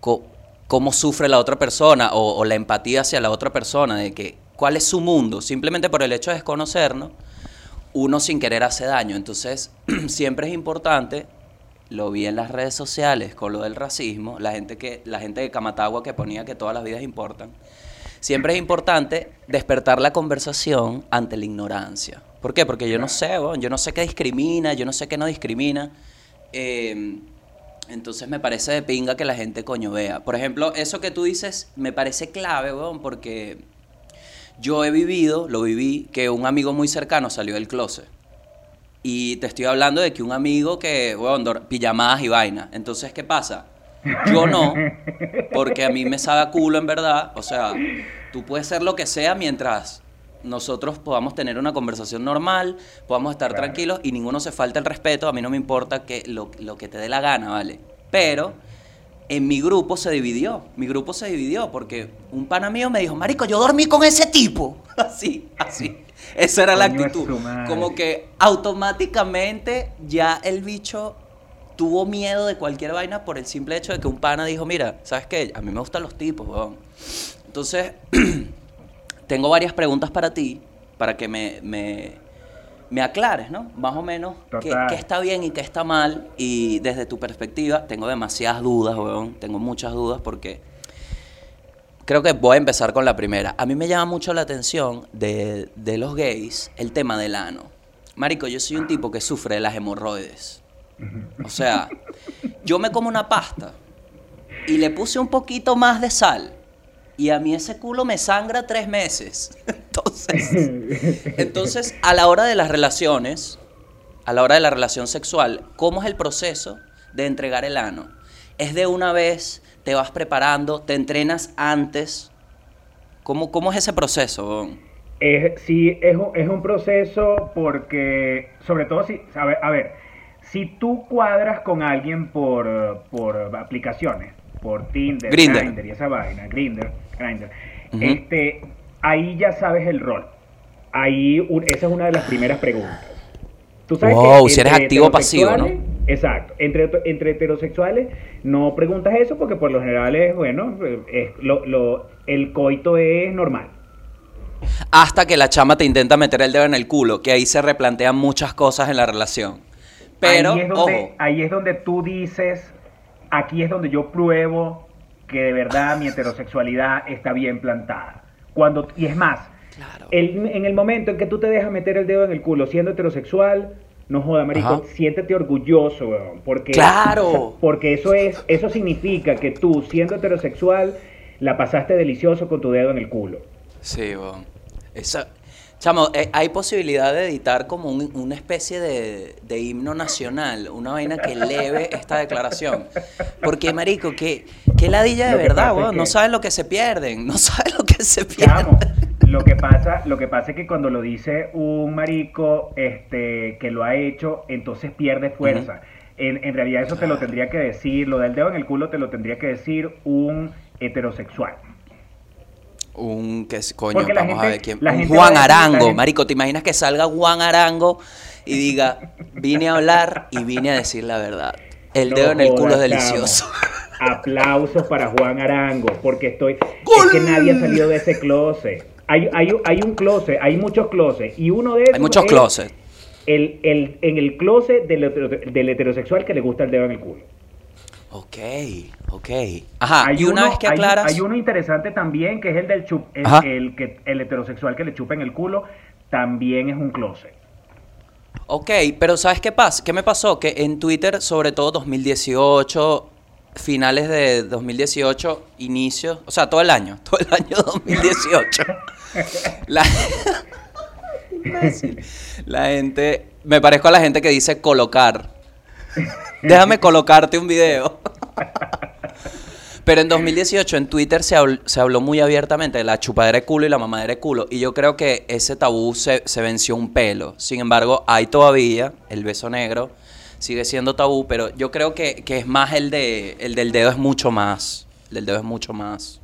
A: cómo sufre la otra persona o, o la empatía hacia la otra persona, de que cuál es su mundo, simplemente por el hecho de desconocernos, uno sin querer hace daño. Entonces, siempre es importante, lo vi en las redes sociales con lo del racismo, la gente, que, la gente de Camatagua que ponía que todas las vidas importan. Siempre es importante despertar la conversación ante la ignorancia. ¿Por qué? Porque yo no sé, weón, yo no sé qué discrimina, yo no sé qué no discrimina. Eh, entonces me parece de pinga que la gente coño vea. Por ejemplo, eso que tú dices me parece clave, weón, porque yo he vivido, lo viví, que un amigo muy cercano salió del closet. Y te estoy hablando de que un amigo que, dor- pijamadas y vaina. Entonces, ¿qué pasa? Yo no, porque a mí me sabe a culo en verdad. O sea, tú puedes ser lo que sea mientras nosotros podamos tener una conversación normal, podamos estar
D: Claro.
A: tranquilos y ninguno se falta el respeto. A mí no me importa que lo, lo que te dé la gana, ¿vale? Pero en mi grupo se dividió. Mi grupo se dividió porque un pana mío me dijo, Marico, yo dormí con ese tipo. Así, así. Esa era la actitud. Como que automáticamente ya el bicho tuvo miedo de cualquier vaina por el simple hecho de que un pana dijo, mira, ¿sabes qué? A mí me gustan los tipos, weón. Entonces, tengo varias preguntas para ti, para que me, me, me aclares, ¿no? Más o menos qué, qué está bien y qué está mal. Y desde tu perspectiva, tengo demasiadas dudas, weón. Tengo muchas dudas porque creo que voy a empezar con la primera. A mí me llama mucho la atención de, de los gays el tema del ano. Marico, yo soy un tipo que sufre de las hemorroides. O sea, yo me como una pasta y le puse un poquito más de sal y a mí ese culo me sangra tres meses. Entonces, entonces a la hora de las relaciones, a la hora de la relación sexual, ¿cómo es el proceso de entregar el ano? ¿Es de una vez? ¿Te vas preparando? ¿Te entrenas antes? ¿Cómo, cómo es ese proceso?
D: Es, sí, es un, es un proceso porque, sobre todo si, a ver, a ver, si tú cuadras con alguien por, por aplicaciones, por Tinder,
A: Grindr.
D: Grindr y esa vaina, Grindr, Grindr, este, ahí ya sabes el rol. Ahí, un- esa es una de las primeras preguntas. Tú
A: Wow, si eres activo o pasivo, ¿no?
D: Exacto. Entre, entre heterosexuales no preguntas eso porque por lo general es, bueno, es, lo, lo- el coito es normal.
A: Hasta que la chama te intenta meter el dedo en el culo, que ahí se replantean muchas cosas en la relación. Pero,
D: ahí es donde,
A: ojo,
D: ahí es donde tú dices, aquí es donde yo pruebo que de verdad mi heterosexualidad está bien plantada. Cuando, y es más,
A: Claro.
D: el- en el momento en que tú te dejas meter el dedo en el culo siendo heterosexual, no joda, marico,
A: Ajá.
D: siéntete orgulloso, weón, porque,
A: Claro.
D: porque eso es, eso significa que tú, siendo heterosexual, la pasaste delicioso con tu dedo en el culo.
A: Sí, weón. Esa- Chamo, eh, hay posibilidad de editar como un- una especie de, de himno nacional, una vaina que eleve esta declaración. Porque, marico, que, que ladilla de verdad, weón.
D: que-
A: No saben lo que se pierden, no saben lo que se pierden.
D: Chamo, lo que pasa, lo que pasa es que cuando lo dice un marico este, que lo ha hecho, entonces pierde fuerza. en, en realidad eso te lo tendría que decir, lo del dedo en el culo te lo tendría que decir un heterosexual.
A: Un que coño,
D: Porque
A: vamos a ver quién. Un Juan Arango,
D: gente-
A: marico, ¿te imaginas que salga Juan Arango y diga, vine a hablar y vine a decir la verdad? El
D: No
A: dedo en el culo es delicioso.
D: Aplausos para Juan Arango, porque estoy. Es que nadie ha salido de ese closet. Hay, hay, hay un closet, hay muchos closets, y uno de esos.
A: Hay muchos
D: es
A: closets.
D: El, el, en el closet del, del heterosexual que le gusta el dedo en el culo.
A: Ok, ok. Ajá,
D: Hay
A: y una
D: uno-
A: vez que aclaras...
D: Hay, uno interesante también que es el del chup, el, que el heterosexual que le chupa en el culo también es un closet.
A: Ok, pero ¿sabes qué pasa? ¿Qué me pasó? Que en Twitter, sobre todo 2018, finales de 2018, inicios, o sea, todo el año, todo el año 2018, la, la gente, me parezco a la gente que dice colocar. Déjame colocarte un video. Pero en 2018 en Twitter se, habl- se habló muy abiertamente de la chupadera de culo y la mamadera de culo. Y yo creo que ese tabú se, se venció un pelo. Sin embargo, hay todavía el beso negro. Sigue siendo tabú, pero yo creo que, que es más el de el del dedo es mucho más. El del dedo es mucho más.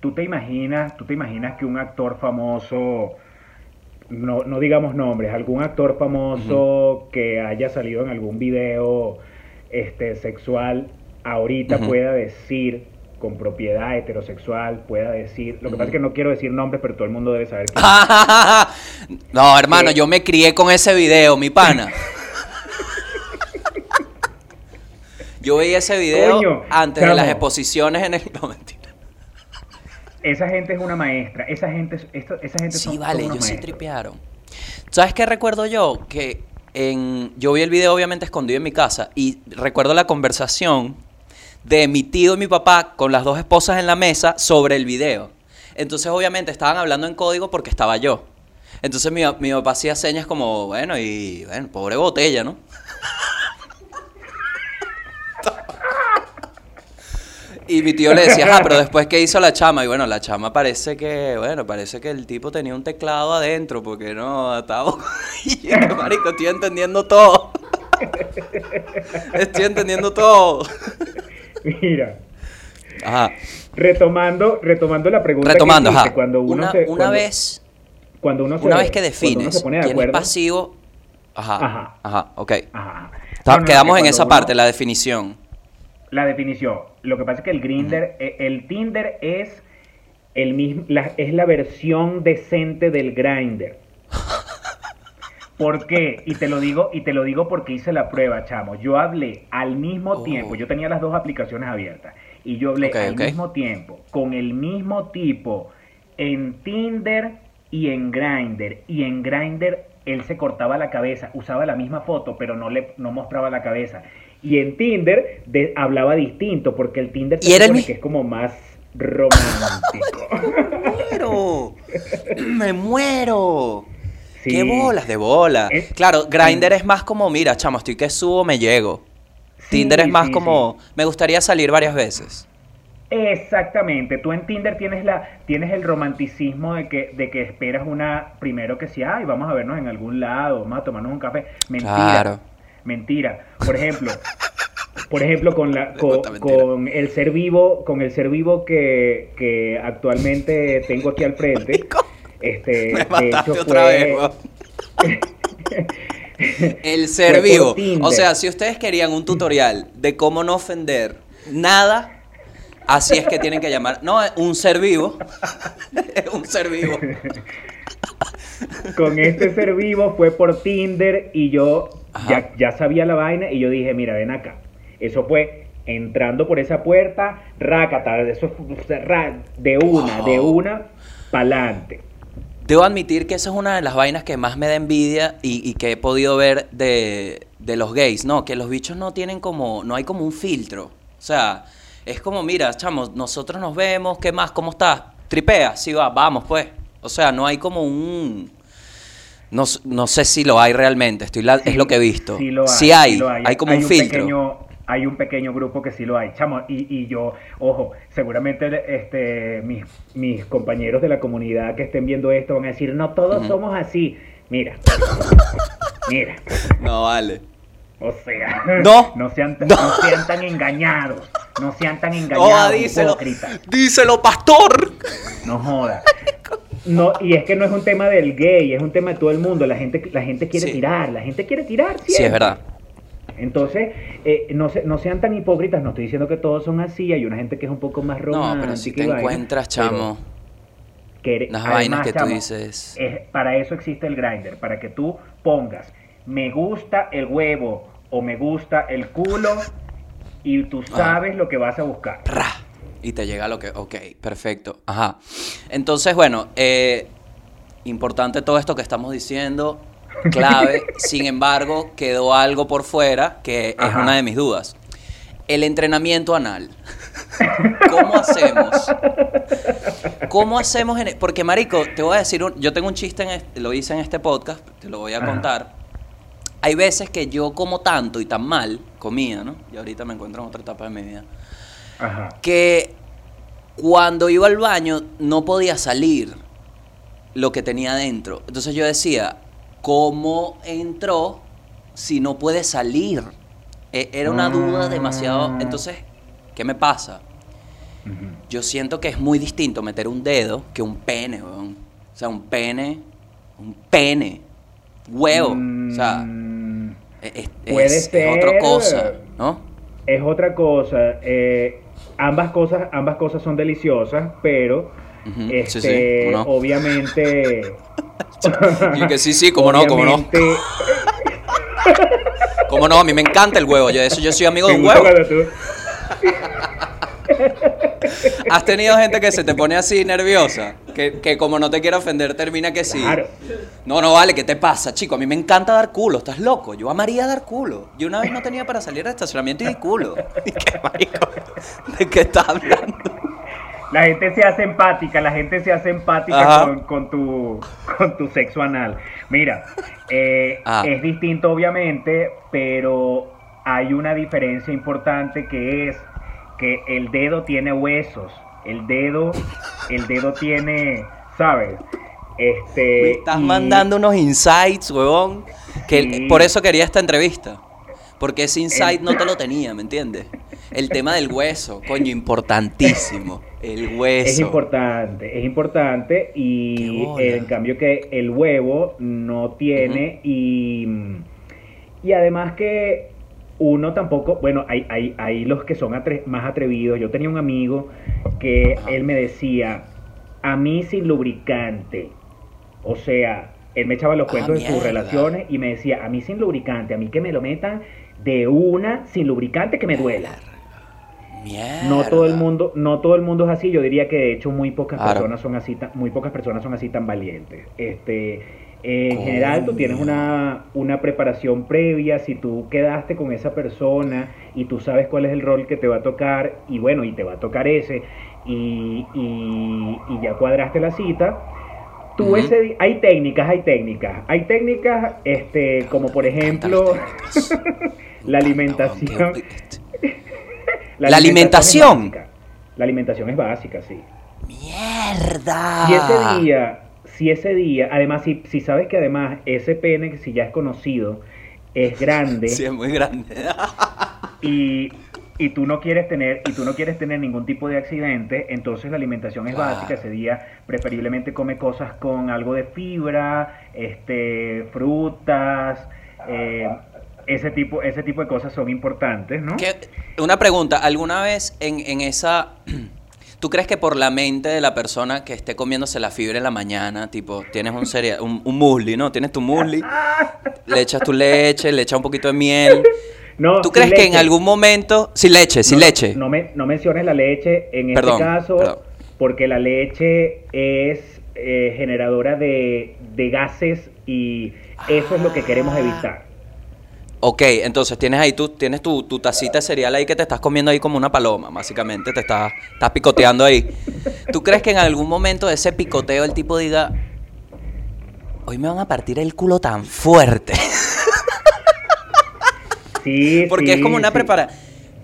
D: ¿Tú te imaginas, tú te imaginas que un actor famoso, no, no digamos nombres, algún actor famoso que haya salido en algún video este, sexual, ahorita pueda decir con propiedad heterosexual, pueda decir, lo que pasa es que no quiero decir nombres, pero todo el mundo debe saber quién.
A: no, hermano,
D: ¿Qué?
A: yo me crié con ese video, mi pana. Yo veía ese video
D: Coño,
A: antes de las exposiciones en el... No, mentira.
D: Esa gente es una maestra, esa gente, es- esto- esa gente
A: Sí,
D: son,
A: vale, ellos sí
D: maestros.
A: tripearon. ¿Sabes qué recuerdo yo? Que en, yo vi el video obviamente escondido en mi casa y recuerdo la conversación de mi tío y mi papá con las dos esposas en la mesa sobre el video. Entonces obviamente estaban hablando en código porque estaba yo. Entonces mi, mi papá hacía señas como, bueno, y bueno, pobre botella, ¿no? Y mi tío le decía, ah, pero después que hizo la chama, y bueno, la chama parece que, bueno, parece que el tipo tenía un teclado adentro, porque no, estaba... Y yo, marico, estoy entendiendo todo. Estoy entendiendo todo.
D: Mira,
A: Ajá.
D: retomando, retomando la pregunta
A: Retomando,
D: que
A: ajá.
D: cuando uno
A: Una,
D: se-
A: una
D: cuando-
A: vez,
D: cuando uno se,
A: una vez que defines
D: de
A: quién es pasivo... Ajá,
D: Ajá.
A: ajá, ok.
D: Ajá.
A: Ta-
D: No, no, no,
A: Quedamos
D: que
A: en esa
D: uno-
A: parte, la definición.
D: La definición. Lo que pasa es que el Grinder, eh, el Tinder es el mismo, la- es la versión decente del Grinder. ¿Por qué? Y te lo digo, y te lo digo porque hice la prueba, chamo. Yo hablé al mismo
A: Oh.
D: tiempo, yo tenía las dos aplicaciones abiertas, y yo hablé al mismo tiempo con el mismo tipo en Tinder y en Grinder. Y en Grinder él se cortaba la cabeza, usaba la misma foto, pero no le no mostraba la cabeza. Y en Tinder de- hablaba distinto, porque el Tinder
A: Y era el
D: que es como más romántico.
A: muero. Me muero.
D: Sí.
A: ¿Qué bolas de bola?
D: Es-
A: claro, Grindr es más como, mira, chamo, estoy que subo, me llego.
D: Sí,
A: Tinder es más como, me gustaría salir varias veces.
D: Exactamente, tú en Tinder tienes la tienes el romanticismo de que de que esperas una primero que sí, ay, vamos a vernos en algún lado, vamos a tomarnos un café. Mentira.
A: Claro.
D: Mentira. Por ejemplo, por ejemplo con la con, con el ser vivo, con el ser vivo que, que actualmente tengo aquí al frente. Este,
A: Me mataste
D: hecho
A: otra
D: fue-
A: vez. El ser vivo. O sea, si ustedes querían un tutorial de cómo no ofender nada, así es que tienen que llamar. No, un ser vivo. Es un ser vivo.
D: con este ser vivo fue por Tinder y yo ya, ya sabía la vaina y yo dije, mira, ven acá. Eso fue entrando por esa puerta, rácata, eso de una, de una, pa'lante.
A: Debo admitir que esa es una de las vainas que más me da envidia y, y que he podido ver de, de los gays, ¿no? Que los bichos no tienen como, no hay como un filtro. O sea, es como, mira, chamos, nosotros nos vemos, ¿qué más? ¿Cómo estás? Tripea, sí va, vamos pues. O sea, no hay como un... No, no sé si lo hay realmente, estoy la- es lo que he visto.
D: Sí lo hay.
A: Sí hay,
D: sí lo
A: hay, como un,
D: un
A: filtro.
D: Pequeño, hay un pequeño grupo que sí lo hay, chamo. Y, y yo, ojo, seguramente este, mis, mis compañeros de la comunidad que estén viendo esto van a decir, no todos somos así. Mira, mira.
A: No, vale.
D: O sea,
A: No.
D: no, sean, tan-
A: No.
D: no sean tan engañados. No sean tan engañados,
A: díselo.
D: hipócritas.
A: Díselo, pastor.
D: No joda. No, y es que no es un tema del gay, es un tema de todo el mundo. La gente, la gente quiere
A: Sí.
D: tirar, la gente quiere tirar.
A: Sí, es
D: siempre.
A: verdad.
D: Entonces, eh, no, se- no sean tan hipócritas, no estoy diciendo que todos son así, hay una gente que es un poco más romántica.
A: No, pero si te
D: vaina,
A: encuentras, chamo,
D: que- además,
A: vainas que tú dices.
D: es- para eso existe el grinder, para que tú pongas me gusta el huevo o me gusta el culo y tú sabes lo que vas a buscar.
A: Y te llega lo que. Ok, perfecto. Ajá. Entonces, bueno, eh, importante todo esto que estamos diciendo. Clave. Sin embargo, quedó algo por fuera que es una de mis dudas. El entrenamiento anal. ¿Cómo hacemos? ¿Cómo hacemos? En, porque, Marico, te voy a decir, un- yo tengo un chiste, en este- lo hice en este podcast, te lo voy a
D: Ajá.
A: contar. Hay veces que yo como tanto y tan mal, comía, ¿no? Y ahorita me encuentro en otra etapa de mi vida
D: Ajá.
A: que cuando iba al baño no podía salir lo que tenía dentro. Entonces yo decía, ¿cómo entró si no puede salir? E- Era una duda demasiado...
D: Ah.
A: Entonces, ¿qué me pasa? Yo siento que es muy distinto meter un dedo que un pene, weón. O sea, un pene, un pene, huevo. O sea,
D: Mm,
A: es, es-
D: puede
A: es
D: ser.
A: otra cosa, ¿no?
D: es otra cosa. eh, ambas cosas, ambas cosas son deliciosas, pero
A: Sí,
D: este,
A: sí, ¿cómo no?
D: obviamente.
A: Y que sí, sí, cómo no, cómo no. ¿Cómo no? A mí me encanta el huevo. Yo de eso yo soy amigo de un huevo. ¿Has tenido gente que se te pone así nerviosa? Que, que como no te quiere ofender, termina que sí.
D: Claro.
A: No, no vale, ¿qué te pasa, chico? A mí me encanta dar culo, estás loco. Yo amaría dar culo. Yo una vez no tenía para salir al estacionamiento y di culo. ¿Y qué, marico? ¿De qué estás hablando?
D: La gente se hace empática, la gente se hace empática con, con tu, con tu sexo anal. Mira, eh,
A: Ah.
D: es distinto obviamente, pero hay una diferencia importante que es que el dedo tiene huesos, el dedo, el dedo tiene, ¿sabes? Este,
A: Me estás
D: y-
A: mandando unos insights, huevón. Que
D: Sí.
A: por eso quería esta entrevista. Porque ese insight no te lo tenía, ¿me entiendes? El tema del hueso, coño, importantísimo. El hueso.
D: Es importante, es importante y en cambio que el huevo no tiene y, y además que uno tampoco, bueno, hay, hay, hay los que son atre- más atrevidos. Yo tenía un amigo que
A: Ajá.
D: él me decía, a mí sin lubricante, o sea, él me echaba los
A: Ah,
D: cuentos de sus relaciones y me decía, a mí sin lubricante, a mí que me lo metan de una sin lubricante que me duela.
A: Mierda.
D: No todo el mundo, no todo el mundo es así. Yo diría que de hecho muy pocas
A: Claro.
D: personas son así, tan- muy pocas personas son así tan valientes. Este, en
A: Coño.
D: general tú tienes una, una preparación previa. Si tú quedaste con esa persona y tú sabes cuál es el rol que te va a tocar y bueno y te va a tocar ese y, y- y ya cuadraste la cita. Tú ese hay técnicas, hay técnicas, hay técnicas, este, como por ejemplo la alimentación.
A: La alimentación.
D: es básica. La alimentación es básica, sí.
A: Mierda.
D: Si ese día, si ese día, además, si, si sabes que además ese pene, si ya es conocido, es grande
A: Sí, es muy grande.
D: y, y tú no quieres tener, y tú no quieres tener ningún tipo de accidente, entonces la alimentación es
A: Claro.
D: básica. Ese día preferiblemente come cosas con algo de fibra, este, frutas, eh, ese tipo, ese tipo de cosas son importantes, ¿no?
A: ¿Qué- Una pregunta, ¿alguna vez en, en esa... ¿Tú crees que por la mente de la persona que esté comiéndose la fibra en la mañana, tipo, tienes un cereal, un, un musli, ¿no? Tienes tu musli, le echas tu leche, le echas un poquito de miel.
D: No,
A: ¿Tú crees que en algún momento... Sin leche, sin
D: no,
A: leche.
D: No, me- no menciones la leche en
A: Perdón,
D: este caso,
A: perdón.
D: porque la leche es eh, generadora de, de gases y eso es lo que queremos evitar.
A: Ok, entonces tienes ahí tu, tienes tu, tu tacita de cereal ahí que te estás comiendo ahí como una paloma, básicamente, te estás, estás picoteando ahí. ¿Tú crees que en algún momento de ese picoteo el tipo diga, hoy me van a partir el culo tan fuerte?
D: Sí,
A: Porque
D: sí,
A: es como una
D: sí.
A: prepara.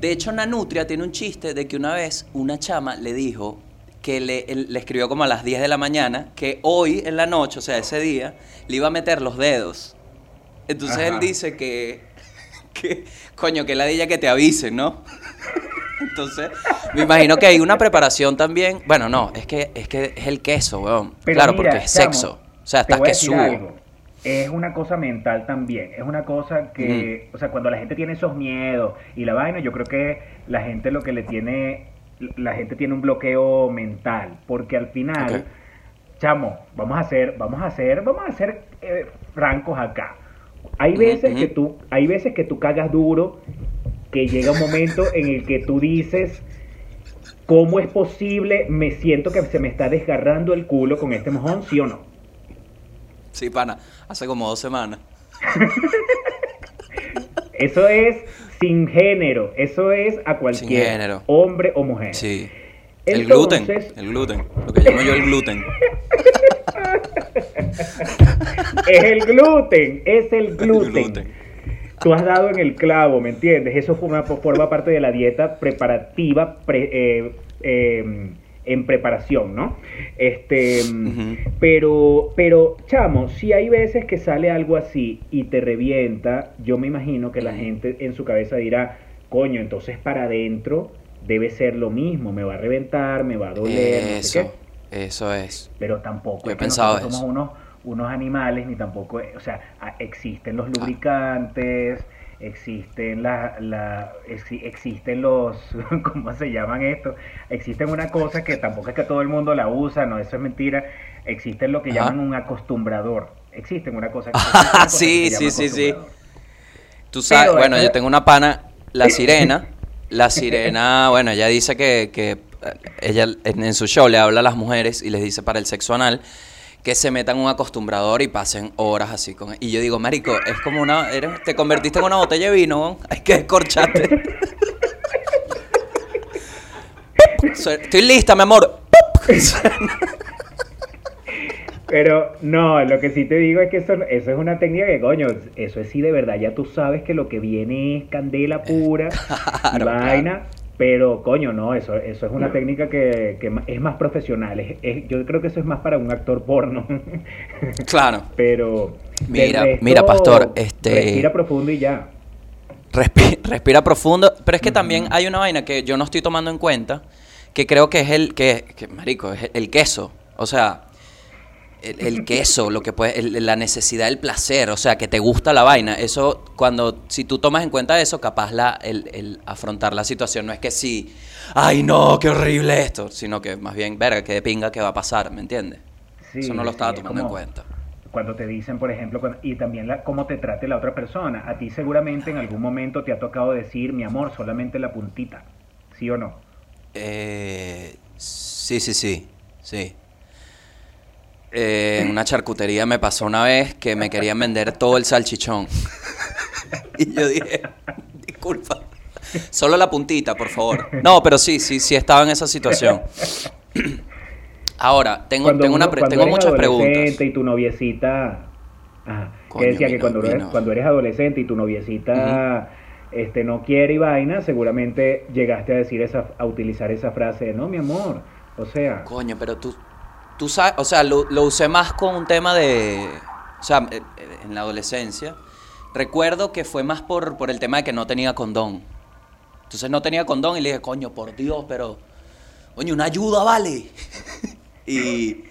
A: De hecho, Nanutria tiene un chiste de que una vez una chama le dijo que le, le escribió como a las 10 de la mañana que hoy en la noche, o sea, ese día, le iba a meter los dedos. Entonces
D: Ajá.
A: él dice que, que, coño, que la ella que te avisen, ¿no? Entonces, me imagino que hay una preparación también. Bueno, no, es que es que es el queso, weón.
D: Pero
A: claro,
D: mira,
A: porque es
D: chamo,
A: sexo. O sea, estás
D: algo. es una cosa mental también. Es una cosa que, o sea, cuando la gente tiene esos miedos y la vaina, yo creo que la gente lo que le tiene, la gente tiene un bloqueo mental, porque al final, chamo, vamos a hacer, vamos a hacer, vamos a ser eh, francos acá. Hay veces que tú, hay veces que tú cagas duro, que llega un momento en el que tú dices, ¿cómo es posible? Me siento que se me está desgarrando el culo con este mojón, ¿sí o no?
A: Sí, pana, hace como dos semanas.
D: Eso es sin género, eso es a cualquier
A: género.
D: hombre o mujer.
A: Sí. El gluten, el gluten, lo que llamo yo el gluten.
D: Es el gluten, es el gluten.
A: gluten.
D: Tú has dado en el clavo, ¿me entiendes? Eso forma, forma parte de la dieta preparativa pre- eh, eh, en preparación, ¿no? Este,
A: Ujú.
D: pero, pero, chamo, si hay veces que sale algo así y te revienta, yo me imagino que la gente en su cabeza dirá, coño, entonces para adentro debe ser lo mismo, me va a reventar, me va a doler, no sé qué
A: eso es.
D: pero tampoco
A: Yo he
D: es que
A: pensado
D: somos unos, unos animales, ni tampoco, o sea, existen los lubricantes, existen la, la exi- existen los, ¿cómo se llaman esto? Existen una cosa que tampoco es que todo el mundo la usa, no, eso es mentira, existen lo que
A: Ajá.
D: llaman un acostumbrador, existen una cosa que existe una cosa que
A: Sí, sí, sí, sí. Tú sabes,
D: Pero
A: bueno, yo tengo una pana, la sirena. La sirena, bueno, ella dice que, que ella en, en su show le habla a las mujeres y les dice para el sexo anal que se metan un acostumbrador y pasen horas así con Y yo digo, marico, es como una, eres- te convertiste en una botella de vino, ¿no? hay que escorcharte. So- Estoy lista, mi amor.
D: Pero no, lo que sí te digo es que eso, eso es una técnica que, coño, eso es sí de verdad, ya tú sabes que lo que viene es candela pura y
A: claro,
D: vaina, pero coño, no, eso, eso es una técnica que, que es más profesional, es- es- yo creo que eso es más para un actor porno,
A: Claro.
D: pero...
A: Mira,
D: resto,
A: mira, pastor, este-
D: Respira profundo y ya.
A: Respi- respira profundo. Pero es que también hay una vaina que yo no estoy tomando en cuenta, que creo que es el, que, que, marico, es el queso. O sea, el, el queso, lo que puede, el- la necesidad del placer, o sea, que te gusta la vaina. Eso, cuando, si tú tomas en cuenta eso, capaz la, el, el afrontar la situación no es que sí, ay no, qué horrible esto, sino que más bien, verga, que de pinga que va a pasar, ¿me entiendes?
D: Sí,
A: eso no lo estaba
D: sí, es
A: tomando en cuenta.
D: Cuando te dicen, por ejemplo, cuando- y también la, cómo te trate la otra persona. A ti seguramente en algún momento te ha tocado decir, mi amor, solamente la puntita. ¿Sí o no?
A: Eh, sí, sí, sí, sí. Eh, en una charcutería me pasó una vez que me querían vender todo el salchichón. y yo dije, disculpa, solo la puntita, por favor. No, pero sí, sí, sí estaba en esa situación. Ahora, tengo,
D: Cuando
A: tengo, una pre-
D: cuando
A: tengo
D: eres
A: muchas preguntas.
D: adolescente y tu noviecita... Ajá,
A: Coño,
D: que decía que cuando,
A: no-
D: eres,
A: no-
D: cuando eres adolescente y tu noviecita este, no quiere y vaina, seguramente llegaste a decir esa, a utilizar esa frase de, no, mi amor. O sea,
A: Coño, pero tú, tú sabes, o sea, lo, lo usé más con un tema de, o sea, eh, eh, en la adolescencia. Recuerdo que fue más por, por el tema de que no tenía condón. Entonces no tenía condón y le dije, coño, por Dios, pero, coño, una ayuda, vale. y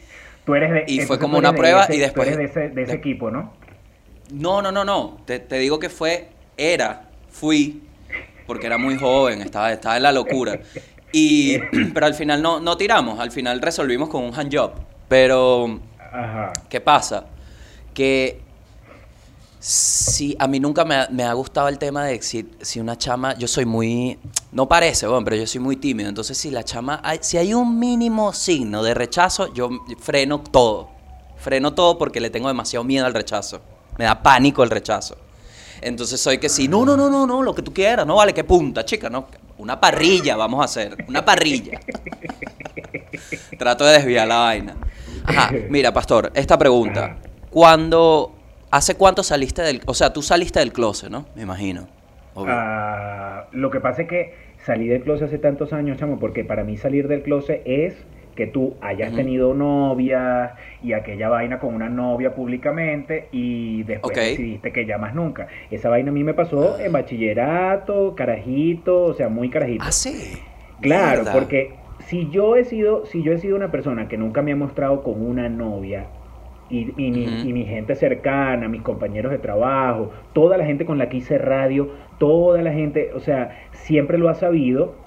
D: tú eres de...
A: y fue como una prueba
D: ese-
A: y después-
D: Tú eres de ese, de ese
A: de-
D: equipo, ¿no?
A: no, no, no, no, te, te digo que fue, era, fui, porque era muy joven, estaba, estaba en la locura. Y, pero al final no, no tiramos, al final resolvimos con un handjob. Pero...
D: Ajá.
A: ¿Qué pasa? Que si a mí nunca me ha, me ha gustado el tema de si, si una chama, yo soy muy, no parece, bueno, pero yo soy muy tímido, entonces si la chama, hay- si hay un mínimo signo de rechazo, yo freno todo, freno todo porque le tengo demasiado miedo al rechazo, me da pánico el rechazo. Entonces soy que sí, no, no, no, no, no, lo que tú quieras, no vale, qué punta, chica, no, una parrilla vamos a hacer, una parrilla. Trato de desviar la vaina. Ajá, mira, pastor, esta pregunta. Cuando, ¿hace cuánto saliste del, o sea, tú saliste del closet, ¿no? Me imagino.
D: Ah, lo que pasa es que salí del closet hace tantos años, chamo, porque para mí salir del closet es que tú hayas tenido novia y aquella vaina con una novia públicamente y después decidiste que ya más nunca. Esa vaina a mí me pasó en bachillerato, carajito, o sea, muy carajito.
A: Ah, sí.
D: Claro,
A: Mierda.
D: porque si yo he sido, si yo he sido una persona que nunca me ha mostrado con una novia, Y, y mi, y mi gente cercana, mis compañeros de trabajo, toda la gente con la que hice radio, toda la gente, o sea, siempre lo ha sabido.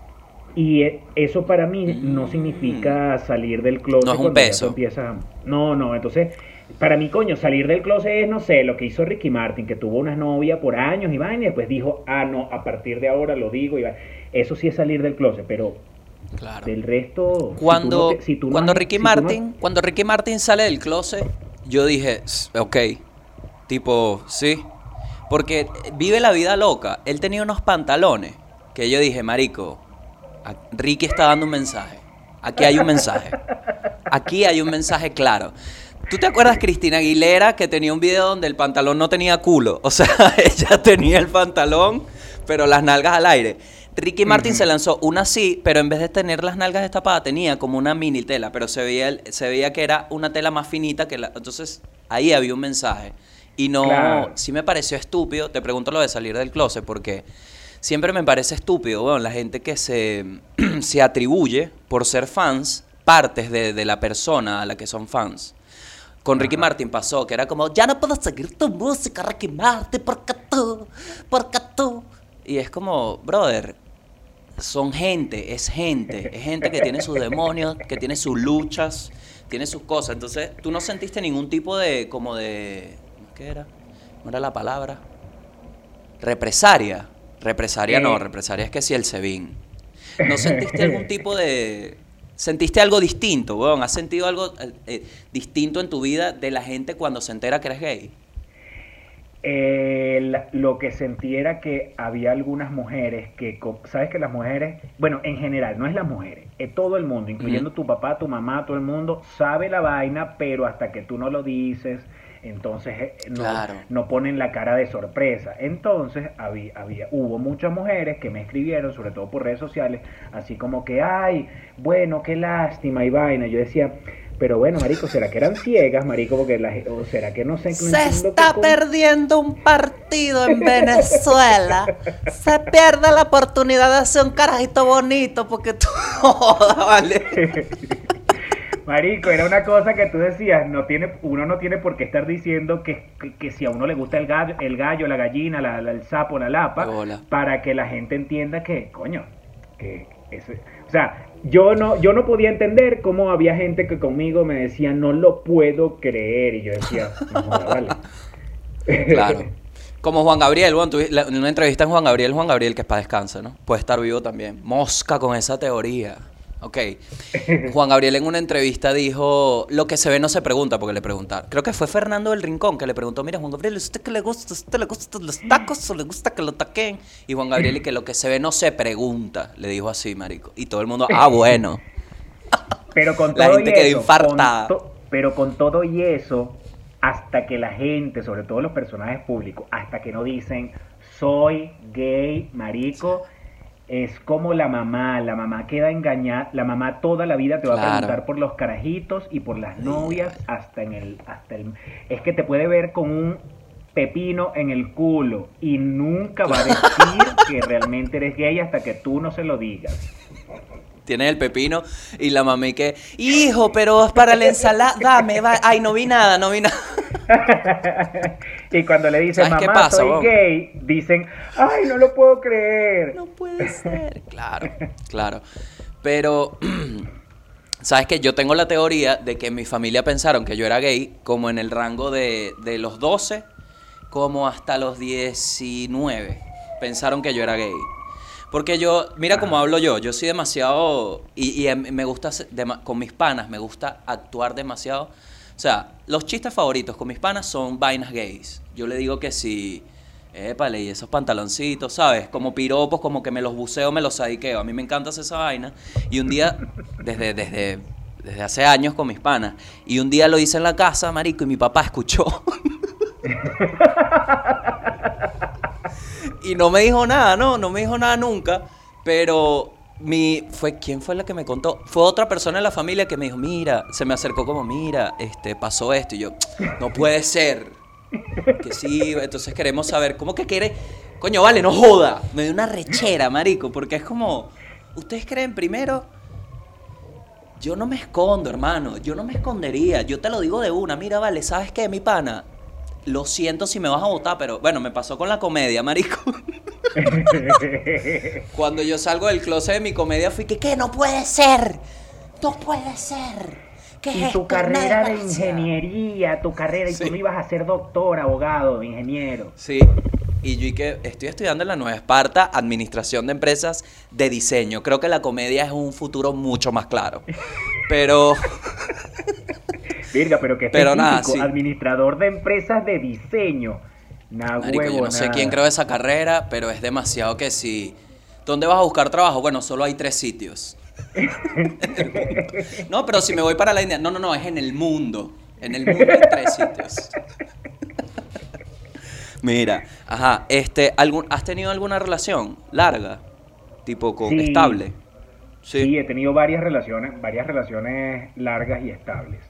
D: Y eh, eso para mí no significa salir del closet.
A: Mm. No es un peso.
D: empiezas a- No, no, entonces, para mí, coño, salir del closet es, no sé, lo que hizo Ricky Martin, que tuvo una novia por años y vaina, y después dijo, ah, no, a partir de ahora lo digo. Y va. Eso sí es salir del closet, pero
A: Claro.
D: del resto. si tú
A: Cuando,
D: no te- si tú no
A: cuando Ricky
D: si tú no-
A: Martin, cuando Ricky Martin sale del closet, yo dije, "S- ok, tipo, sí, porque vive la vida loca. Él tenía unos pantalones que yo dije, marico, Ricky está dando un mensaje. Aquí hay un mensaje. Aquí hay un mensaje claro. ¿Tú te acuerdas Cristina Aguilera que tenía un video donde el pantalón no tenía culo? O sea, ella tenía el pantalón, pero las nalgas al aire. Ricky Martin se lanzó una así, pero en vez de tener las nalgas destapadas, tenía como una mini tela, pero se veía, se veía que era una tela más finita que la... Entonces, ahí había un mensaje. Y no,
D: Claro.
A: sí me pareció estúpido, te pregunto lo de salir del closet, porque siempre me parece estúpido, bueno, la gente que se, se atribuye por ser fans partes de, de la persona a la que son fans. Con Ricky Martin pasó, que era como, ya no puedo seguir tu música, Ricky Martin, porque tú, porque tú. Y es como, brother, son gente, es gente, es gente que tiene sus demonios, que tiene sus luchas, tiene sus cosas. Entonces, tú no sentiste ningún tipo de, como de, ¿qué era? ¿No era la palabra? Represaria. Represaria no,
D: Eh.
A: represaria es que si el Sebin. ¿No sentiste algún tipo de... ¿Sentiste algo distinto, weón? ¿Has sentido algo eh, distinto en tu vida de la gente cuando se entera que eres gay?
D: Eh, la- lo que sentí era que había algunas mujeres que, sabes que las mujeres, bueno, en general, no es las mujeres, es todo el mundo, incluyendo tu papá, tu mamá, todo el mundo, sabe la vaina, pero hasta que tú no lo dices, entonces eh, no,
A: Claro.
D: no ponen la cara de sorpresa. Entonces había, había, hubo muchas mujeres que me escribieron, sobre todo por redes sociales, así como que, ay, bueno, qué lástima y vaina. Yo decía, pero bueno, marico, ¿será que eran ciegas, marico? Porque la, o será que no sé. no
E: Se está perdiendo un partido en Venezuela. Se pierde la oportunidad de hacer un carajito bonito porque tú...
A: Vale.
D: Marico, era una cosa que tú decías, no tiene, uno no tiene por qué estar diciendo que, que, que si a uno le gusta el gallo, el gallo la gallina, la, la- el sapo, la lapa,
A: Hola.
D: para que la gente entienda que, coño, que ese, o sea, yo no, yo no podía entender cómo había gente que conmigo me decía, no lo puedo creer, y yo decía, no vale.
A: Claro. Como Juan Gabriel, bueno, tuvi- la- en una entrevista en Juan Gabriel, Juan Gabriel, que es para descansa, ¿no? Puede estar vivo también. Mosca con esa teoría. Ok. Juan Gabriel en una entrevista dijo, lo que se ve no se pregunta, porque le preguntaron. Creo que fue Fernando del Rincón que le preguntó, mira, Juan Gabriel, ¿a usted qué le gusta? ¿A usted le gustan los tacos o le gusta que lo taquen? Y Juan Gabriel, y que lo que se ve no se pregunta, le dijo así, marico. Y todo el mundo, ah, bueno.
D: Pero con
A: La
D: todo
A: gente
D: y
A: quedó
D: eso,
A: infartada.
D: con to- pero con todo y eso, hasta que la gente, sobre todo los personajes públicos, hasta que no dicen soy gay, marico, es como la mamá, la mamá queda engañada, la mamá toda la vida te va
A: Claro.
D: a preguntar por los carajitos y por las novias hasta en el hasta el es que te puede ver con un pepino en el culo y nunca va a decir que realmente eres gay hasta que tú no se lo digas.
A: Tienes el pepino y la mami que, hijo, pero es para la ensalada, dame, va. Ay, no vi nada, no vi nada.
D: y cuando le dicen,
A: ¿Sabes qué
D: mamá,
A: pasa,
D: soy gay, dicen, ay, no lo puedo creer.
A: No puede ser. Claro, claro. Pero, ¿sabes qué? Yo tengo la teoría de que en mi familia pensaron que yo era gay como en el rango de, de los 12 como hasta los 19. Pensaron que yo era gay. Porque yo, mira cómo hablo yo, yo soy demasiado, y, y em- me gusta, con mis panas, me gusta actuar demasiado. O sea, los chistes favoritos con mis panas son vainas gays. Yo le digo que si, épale, y esos pantaloncitos, ¿sabes? Como piropos, como que me los buceo, me los sadiqueo. A mí me encanta hacer esa vaina. Y un día, desde, desde, desde hace años con mis panas, y un día lo hice en la casa, marico, y mi papá escuchó. y no me dijo nada, no, no me dijo nada nunca, pero mi fue quién fue la que me contó? Fue otra persona en la familia que me dijo, "Mira, se me acercó como, "Mira, este pasó esto." Y yo, "No puede ser." Que sí, entonces queremos saber cómo que quiere Coño, vale, no joda. Me dio una rechera, marico, porque es como ustedes creen primero Yo no me escondo, hermano. Yo no me escondería. Yo te lo digo de una. Mira, vale, ¿sabes qué, mi pana? Lo siento si me vas a votar, pero bueno, me pasó con la comedia, marico. Cuando yo salgo del closet de mi comedia fui que, ¿qué? No puede ser. No puede ser. ¿Qué
D: y
A: es
D: tu
A: esto?
D: Carrera de
A: desgracia".
D: ingeniería, tu carrera, y tú no ibas a ser doctor, abogado, ingeniero.
A: Sí. Y yo y que estoy estudiando en la Nueva Esparta, Administración de Empresas de Diseño. Creo que la comedia es un futuro mucho más claro. Pero,
D: Virga, pero que
A: Pero nada, sí.
D: administrador de empresas de diseño. Nah,
A: marico, yo no sé quién creó esa carrera, pero es demasiado que si... ¿Dónde vas a buscar trabajo? Bueno, solo hay tres sitios. no, pero si me voy para la India... No, no, no, es en el mundo. En el mundo hay tres sitios. Mira, ajá, este, algún, ¿has tenido alguna relación larga? Tipo, con,
D: Sí.
A: estable.
D: Sí. he tenido varias relaciones, varias relaciones largas y estables.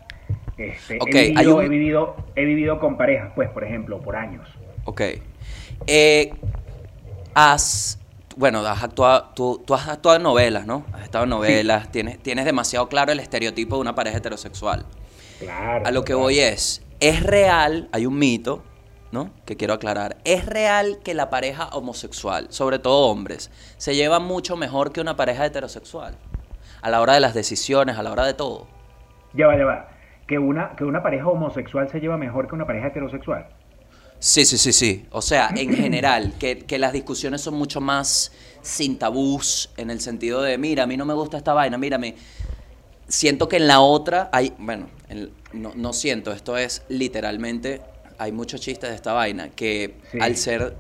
D: Este,
A: Ok,
D: he,
A: hay
D: vivido,
A: un-
D: he, vivido, he vivido con parejas, pues, por ejemplo, por años.
A: Ok. Eh, has. Bueno, has actuado, tú, tú has actuado en novelas, ¿no? Has estado en novelas, tienes, tienes demasiado claro el estereotipo de una pareja heterosexual.
D: Claro.
A: A lo que
D: claro.
A: voy es, es real, hay un mito, ¿no? Que quiero aclarar. Es real que la pareja homosexual, sobre todo hombres, se lleva mucho mejor que una pareja heterosexual. A la hora de las decisiones, a la hora de todo.
D: Ya va, ya va. Que una, que una pareja homosexual se lleva mejor que una pareja heterosexual.
A: Sí, sí, sí, sí. O sea, en general, que, que las discusiones son mucho más sin tabús, en el sentido de, mira, a mí no me gusta esta vaina, mírame. Siento que en la otra hay, bueno, en- no, no siento, esto es literalmente, hay muchos chistes de esta vaina, que
D: Sí.
A: al ser,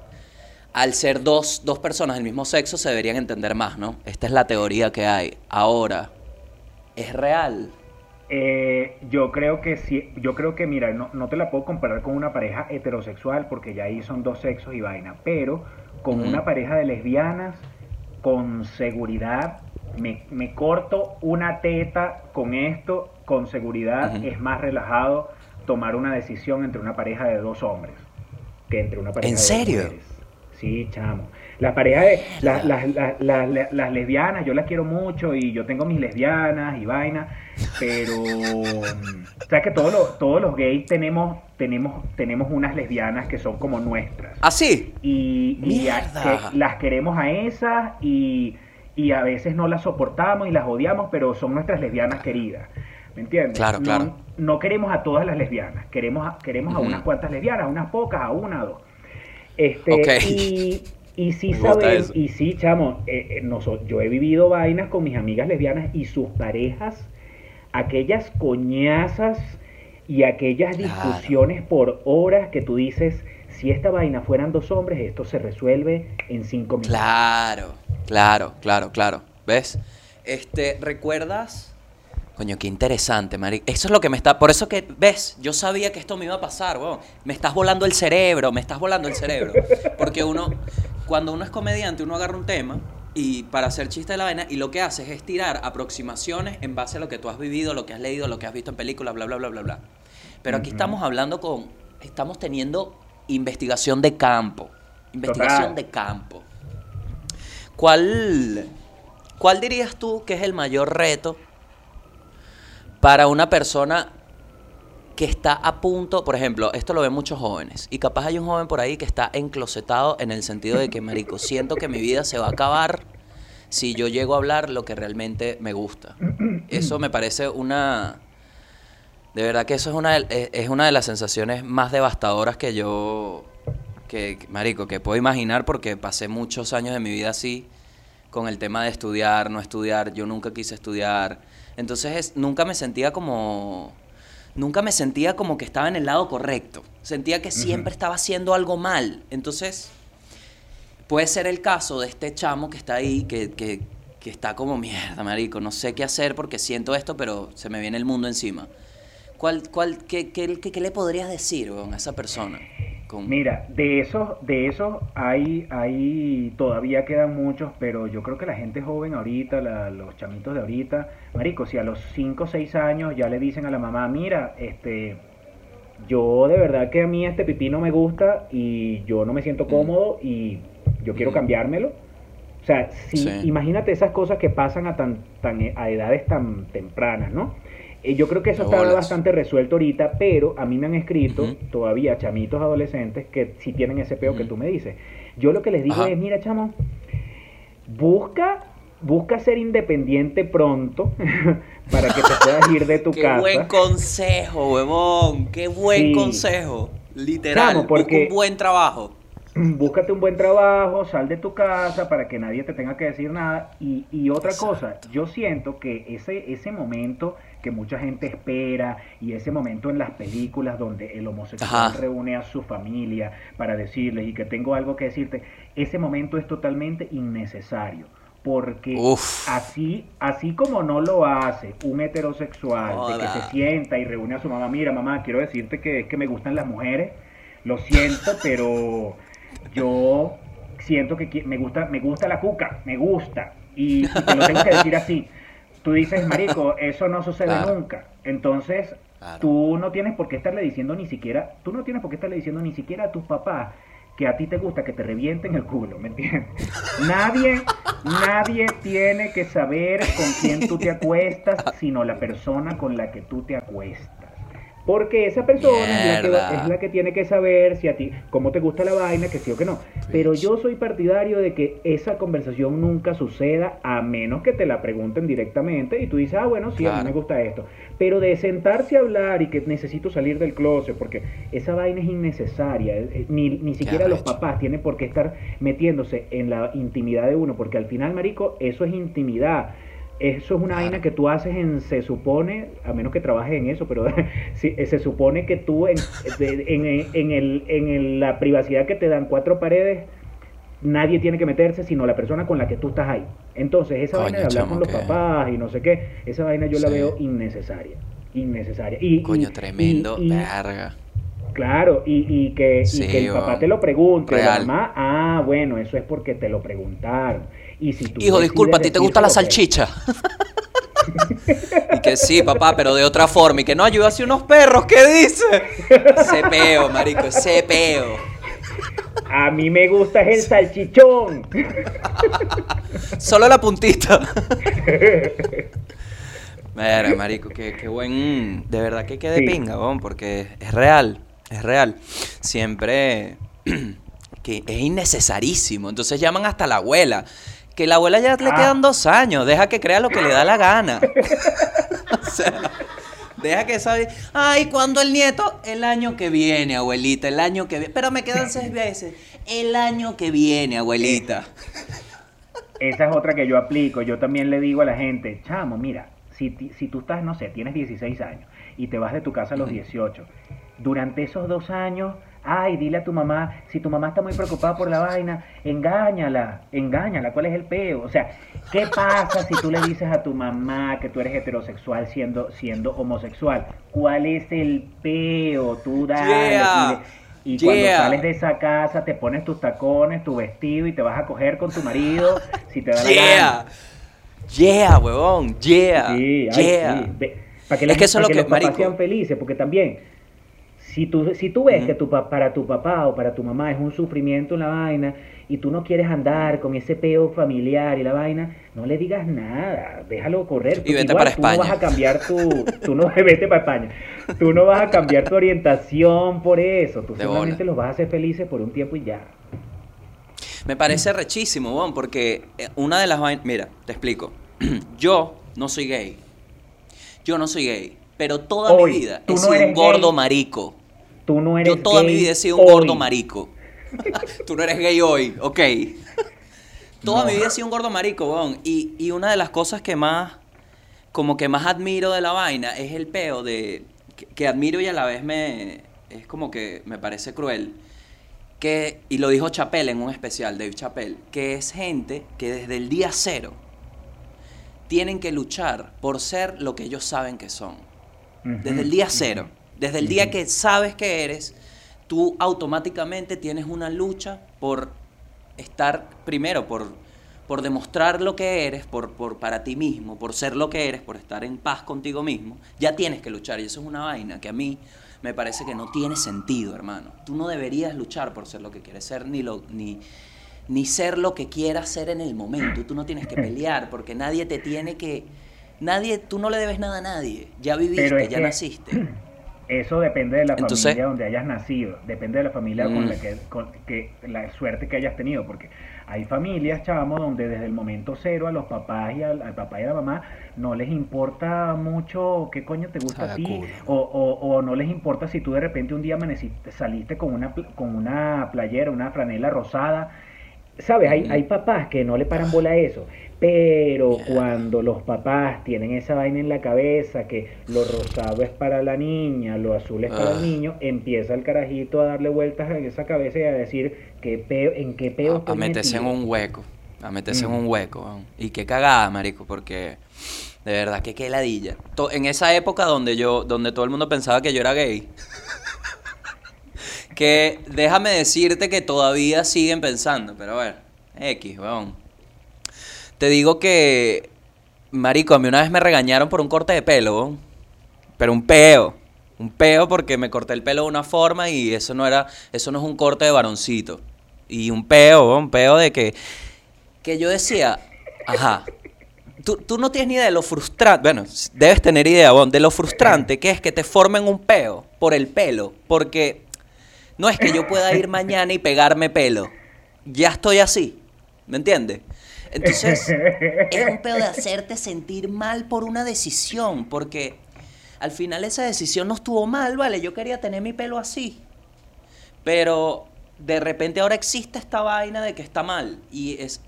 A: al ser dos, dos personas del mismo sexo se deberían entender más, ¿no? Esta es la teoría que hay. Ahora, ¿es real?
D: Eh, yo creo que sí, yo creo que mira, no, no te la puedo comparar con una pareja heterosexual porque ya ahí son dos sexos y vaina, pero con una pareja de lesbianas, con seguridad, me, me corto una teta con esto, con seguridad es más relajado tomar una decisión entre una pareja de dos hombres que entre una pareja
A: ¿En
D: de dos
A: serio?
D: mujeres. Sí, chamo. Las parejas de las, las- las lesbianas, yo las quiero mucho y yo tengo mis lesbianas y vaina, pero mm, sabes que todos los, todos los gays tenemos, tenemos, tenemos unas lesbianas que son como nuestras.
A: ¿Así?
D: Y, y a- que las queremos a esas y, y a veces no las soportamos y las odiamos, pero son nuestras lesbianas queridas. ¿Me entiendes?
A: Claro,
D: No-
A: claro.
D: No, queremos a todas las lesbianas, queremos a, queremos a unas cuantas lesbianas, a unas pocas, a una, a dos. Este. Y, sí sabemos, y sí, chamo, eh, eh, noso- yo he vivido vainas con mis amigas lesbianas y sus parejas, aquellas coñazas y aquellas
A: Claro.
D: discusiones por horas que tú dices, si esta vaina fueran dos hombres, esto se resuelve en cinco minutos.
A: Claro, claro, claro, claro. ¿Ves? Este, ¿recuerdas? Coño, qué interesante, Mari. Eso es lo que me está. Por eso que, ¿ves? Yo sabía que esto me iba a pasar, weón. Me estás volando el cerebro, me estás volando el cerebro. Porque uno, cuando uno es comediante, uno agarra un tema y para hacer chiste de la vaina, y lo que haces es tirar aproximaciones en base a lo que tú has vivido, lo que has leído, lo que has visto en películas, bla, bla, bla, bla, bla. Pero aquí estamos hablando con. Estamos teniendo investigación de campo. Investigación
D: Total.
A: de campo. ¿Cuál, ¿Cuál dirías tú que es el mayor reto para una persona que está a punto, por ejemplo, esto lo ven muchos jóvenes, y capaz hay un joven por ahí que está enclosetado en el sentido de que, marico, siento que mi vida se va a acabar si yo llego a hablar lo que realmente me gusta. Eso me parece una... De verdad que eso es una, de- es una de las sensaciones más devastadoras que yo, que, marico, que puedo imaginar porque pasé muchos años de mi vida así, con el tema de estudiar, no estudiar, yo nunca quise estudiar. Entonces es- nunca me sentía como, nunca me sentía como que estaba en el lado correcto. Sentía que siempre estaba haciendo algo mal. Entonces puede ser el caso de este chamo que está ahí, que, que, que está como mierda, marico, no sé qué hacer porque siento esto, pero se me viene el mundo encima. ¿Cuál, cuál, qué, qué, qué- qué le podrías decir weón, a esa persona? Con-
D: Mira, de esos, de esos hay, hay, todavía quedan muchos, pero yo creo que la gente joven ahorita, la- los chamitos de ahorita, marico, si a los 5 o 6 años ya le dicen a la mamá, mira, este, yo de verdad que a mí este pipí no me gusta y yo no me siento cómodo y yo quiero
A: Ujú.
D: cambiármelo, sea, si,
A: Sí.
D: imagínate esas cosas que pasan a, tan, tan, a edades tan tempranas, ¿no? Eh, yo creo que eso está bastante resuelto ahorita, pero a mí me han escrito todavía chamitos adolescentes que sí tienen ese peo que tú me dices. Yo lo que les digo
A: Ajá.
D: es, mira, chamo, busca, busca ser independiente pronto para que te puedas ir de tu
A: Qué
D: casa.
A: buen consejo, huevón. Qué buen
D: Sí.
A: consejo. Literal.
D: Chamo,
A: busca un buen trabajo.
D: Búscate un buen trabajo, sal de tu casa para que nadie te tenga que decir nada. Y, y otra cosa, yo siento que ese, ese momento que mucha gente espera y ese momento en las películas donde el homosexual
A: Ajá.
D: reúne a su familia para decirles y que tengo algo que decirte, ese momento es totalmente innecesario. Porque
A: Uf.
D: así, así como no lo hace un heterosexual de que se sienta y reúne a su mamá, mira mamá, quiero decirte que es que me gustan las mujeres, lo siento, pero yo siento que me gusta, me gusta la cuca, me gusta, y, y te lo tengo que decir así. Tú dices, marico, eso no sucede
A: Claro.
D: nunca. Entonces,
A: Claro.
D: tú no tienes por qué estarle diciendo ni siquiera, tú no tienes por qué estarle diciendo ni siquiera a tus papás que a ti te gusta que te revienten el culo, ¿me entiendes? Nadie, nadie tiene que saber con quién tú te acuestas, sino la persona con la que tú te acuestas. Porque esa persona es la, que, va-
A: Mierda.
D: es la que tiene que saber si a ti, cómo te gusta la vaina, que sí o que no. Pero yo soy partidario de que esa conversación nunca suceda a menos que te la pregunten directamente y tú dices, ah, bueno, sí, a mí me gusta esto. Pero de sentarse a hablar y que necesito salir del closet, porque esa vaina es innecesaria. Ni, ni siquiera los papás tienen por qué estar metiéndose en la intimidad de uno, porque al final, marico, eso es intimidad. Eso es una
A: Claro.
D: vaina que tú haces en, se supone, a menos que trabajes en eso, pero sí, eh, se supone que tú en, en, en el, en el- la privacidad que te dan cuatro paredes, nadie tiene que meterse sino la persona con la que tú estás ahí. Entonces, esa
A: Coño,
D: vaina de hablar
A: chamo,
D: con los
A: que-
D: papás y no sé qué, esa vaina yo la veo innecesaria. Innecesaria. Y,
A: Coño,
D: y-
A: tremendo.
D: y-
A: Verga.
D: Claro, y, y que, y
A: Sí,
D: que el papá te lo pregunte, la mamá, ah, bueno, eso es porque te lo preguntaron. Y si tú
A: Hijo, disculpa, ¿a ti te gusta la salchicha? y que sí, papá, pero de otra forma. Y que no, ayuda hacia unos perros, ¿qué dice? Ese peo, marico, ese peo.
D: A mí me gusta es el salchichón.
A: Solo la puntita. Mira, marico, qué, qué buen... De verdad que quede
D: Sí.
A: pinga, porque es real, es real. Siempre... que es innecesarísimo. Entonces llaman hasta la abuela. Que la abuela ya le
D: Ah.
A: quedan dos años. Deja que crea lo que le da la gana. o sea, deja que sabe. Ay, ¿cuándo el nieto? El año que viene, abuelita. El año que viene. Pero me quedan seis veces. El año que viene, abuelita.
D: Esa es otra que yo aplico. Yo también le digo a la gente, chamo, mira, si, si tú estás, no sé, tienes 16 años y te vas de tu casa a los
A: Ujú.
D: 18, durante esos dos años, ay, dile a tu mamá, si tu mamá está muy preocupada por la vaina, engáñala, engáñala, ¿cuál es el peo? O sea, ¿qué pasa si tú le dices a tu mamá que tú eres heterosexual siendo, siendo homosexual? ¿Cuál es el peo? Tú dale,
A: Yeah.
D: Y cuando sales de esa casa, te pones tus tacones, tu vestido y te vas a coger con tu marido si te da la
A: Yeah.
D: gana.
A: Yeah, huevón. Yeah.
D: Sí, ay,
A: yeah.
D: sí. Ve- Para que,
A: Es que eso es lo
D: que
A: que-
D: los papás
A: marico.
D: sean felices, porque también, si tú, si tú ves que tu, para tu papá o para tu mamá es un sufrimiento en la vaina y tú no quieres andar con ese peo familiar y la vaina, no le digas nada, déjalo correr. porque
A: vete
D: igual
A: para
D: tú no
A: España.
D: vas a cambiar tu, tú no vete para España, tú no vas a cambiar tu orientación por eso, tú
A: De
D: solamente
A: bola.
D: los vas a hacer felices por un tiempo y ya.
A: Me parece rechísimo, weón, porque eh, una de las vainas. Mira, te explico. Yo no soy gay. Yo no soy gay. Pero toda
D: Hoy,
A: mi vida he
D: no
A: sido un gordo marico.
D: Tú no eres
A: Yo toda mi vida he sido un
D: hoy.
A: gordo marico. Tú no eres gay hoy, ok. Toda
D: No.
A: mi vida he sido un gordo marico, weón. Y, y una de las cosas que más, como que más admiro de la vaina es el peo de, que, que admiro y a la vez me, es como que me parece cruel. Que, y lo dijo Chappelle en un especial, Dave Chappelle, que es gente que desde el día cero tienen que luchar por ser lo que ellos saben que son. Desde el día cero, desde el día que sabes que eres, tú automáticamente tienes una lucha por estar, primero, por, por demostrar lo que eres, por, por, para ti mismo, por ser lo que eres, por estar en paz contigo mismo. Ya tienes que luchar y eso es una vaina que a mí me parece que no tiene sentido, hermano. Tú no deberías luchar por ser lo que quieres ser, ni, lo, ni, ni ser lo que quieras ser en el momento. Tú no tienes que pelear porque nadie te tiene que... Nadie, tú no le debes nada a nadie. Ya viviste, ya
D: que-
A: naciste.
D: Eso depende de la
A: Entonces-
D: familia donde hayas nacido, depende de la familia con
A: Mm.
D: la que, con que la suerte que hayas tenido, porque hay familias, chamo, donde desde el momento cero a los papás y al, al papá y a la mamá no les importa mucho qué coño te gusta a ti, o, o, o no les importa si tú de repente un día amaneciste, saliste con una, con una playera, una franela rosada, ¿Sabes? Hay,
A: Ujú.
D: hay papás que no le paran bola a eso, pero cuando los papás tienen esa vaina en la cabeza, que lo rosado es para la niña, lo azul es para
A: Ah.
D: el niño, empieza el carajito a darle vueltas en esa cabeza y a decir qué peo, en qué peo
A: a, a meterse en un hueco. A meterse en
D: Mm.
A: un hueco. Y qué cagada, marico, porque de verdad que qué ladilla. En esa época donde yo, donde todo el mundo pensaba que yo era gay. que déjame decirte que todavía siguen pensando, pero bueno, X, weón. Te digo que, marico, a mí una vez me regañaron por un corte de pelo. Pero un peo. Un peo porque me corté el pelo de una forma y eso no era, eso no es un corte de varoncito. Y un peo, un peo de que, que yo decía, ajá, tú, tú no tienes ni idea de lo frustrante, bueno, debes tener idea, weón, de lo frustrante que es que te formen un peo por el pelo, porque no es que yo pueda ir mañana y pegarme pelo, ya estoy así, ¿me entiendes? Entonces, es un pedo de hacerte sentir mal por una decisión, porque al final esa decisión no estuvo mal, ¿vale? Yo quería tener mi pelo así. Pero de repente ahora existe esta vaina de que está mal. Y es,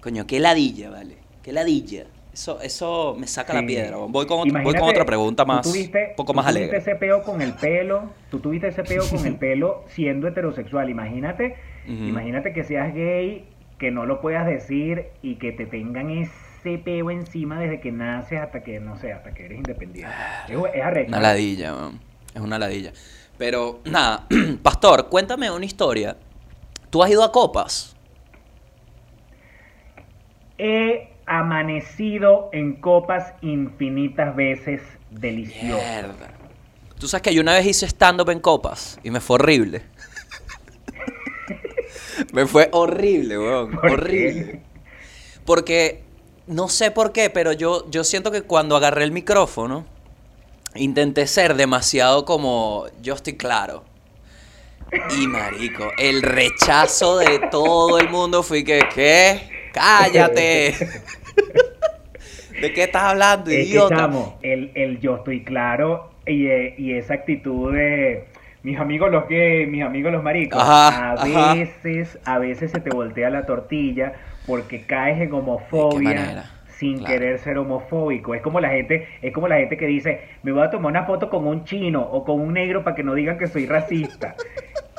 A: coño, qué ladilla, ¿vale? Qué ladilla. Eso, eso me saca la piedra. Voy con, voy con
D: Imagínate,
A: otra pregunta
D: tú
A: más,
D: tuviste-
A: un poco
D: tú
A: más
D: tuviste
A: alegre.
D: ese peo con el pelo, tú tuviste ese peo con el pelo siendo heterosexual. Imagínate, imagínate que seas gay, que no lo puedas decir y que te tengan ese peo encima desde que naces hasta que, no sé, hasta que eres independiente. Es, es arrecho.
A: Una ladilla, weón. Es una ladilla. Pero, nada, Pastor, cuéntame una historia. ¿Tú has ido a copas?
D: He amanecido en copas infinitas veces, delicioso.
A: Mierda. Tú sabes que yo una vez hice stand-up en copas y me fue horrible. me fue horrible, weón.
D: ¿Por qué?
A: Horrible. Porque no sé por qué, pero yo, yo siento que cuando agarré el micrófono, intenté ser demasiado como yo estoy claro. Y marico, el rechazo de todo el mundo fue que, ¿qué? ¡Cállate! ¿De qué estás hablando,
D: Es que,
A: idiota?
D: el, el yo estoy claro y, eh, y esa actitud de mis amigos los gays, mis amigos los maricos,
A: Ajá,
D: a
A: ajá.
D: veces, a veces se te voltea la tortilla porque caes en homofobia sin
A: Claro.
D: querer ser homofóbico. Es como la gente, es como la gente que dice, me voy a tomar una foto con un chino o con un negro para que no digan que soy racista.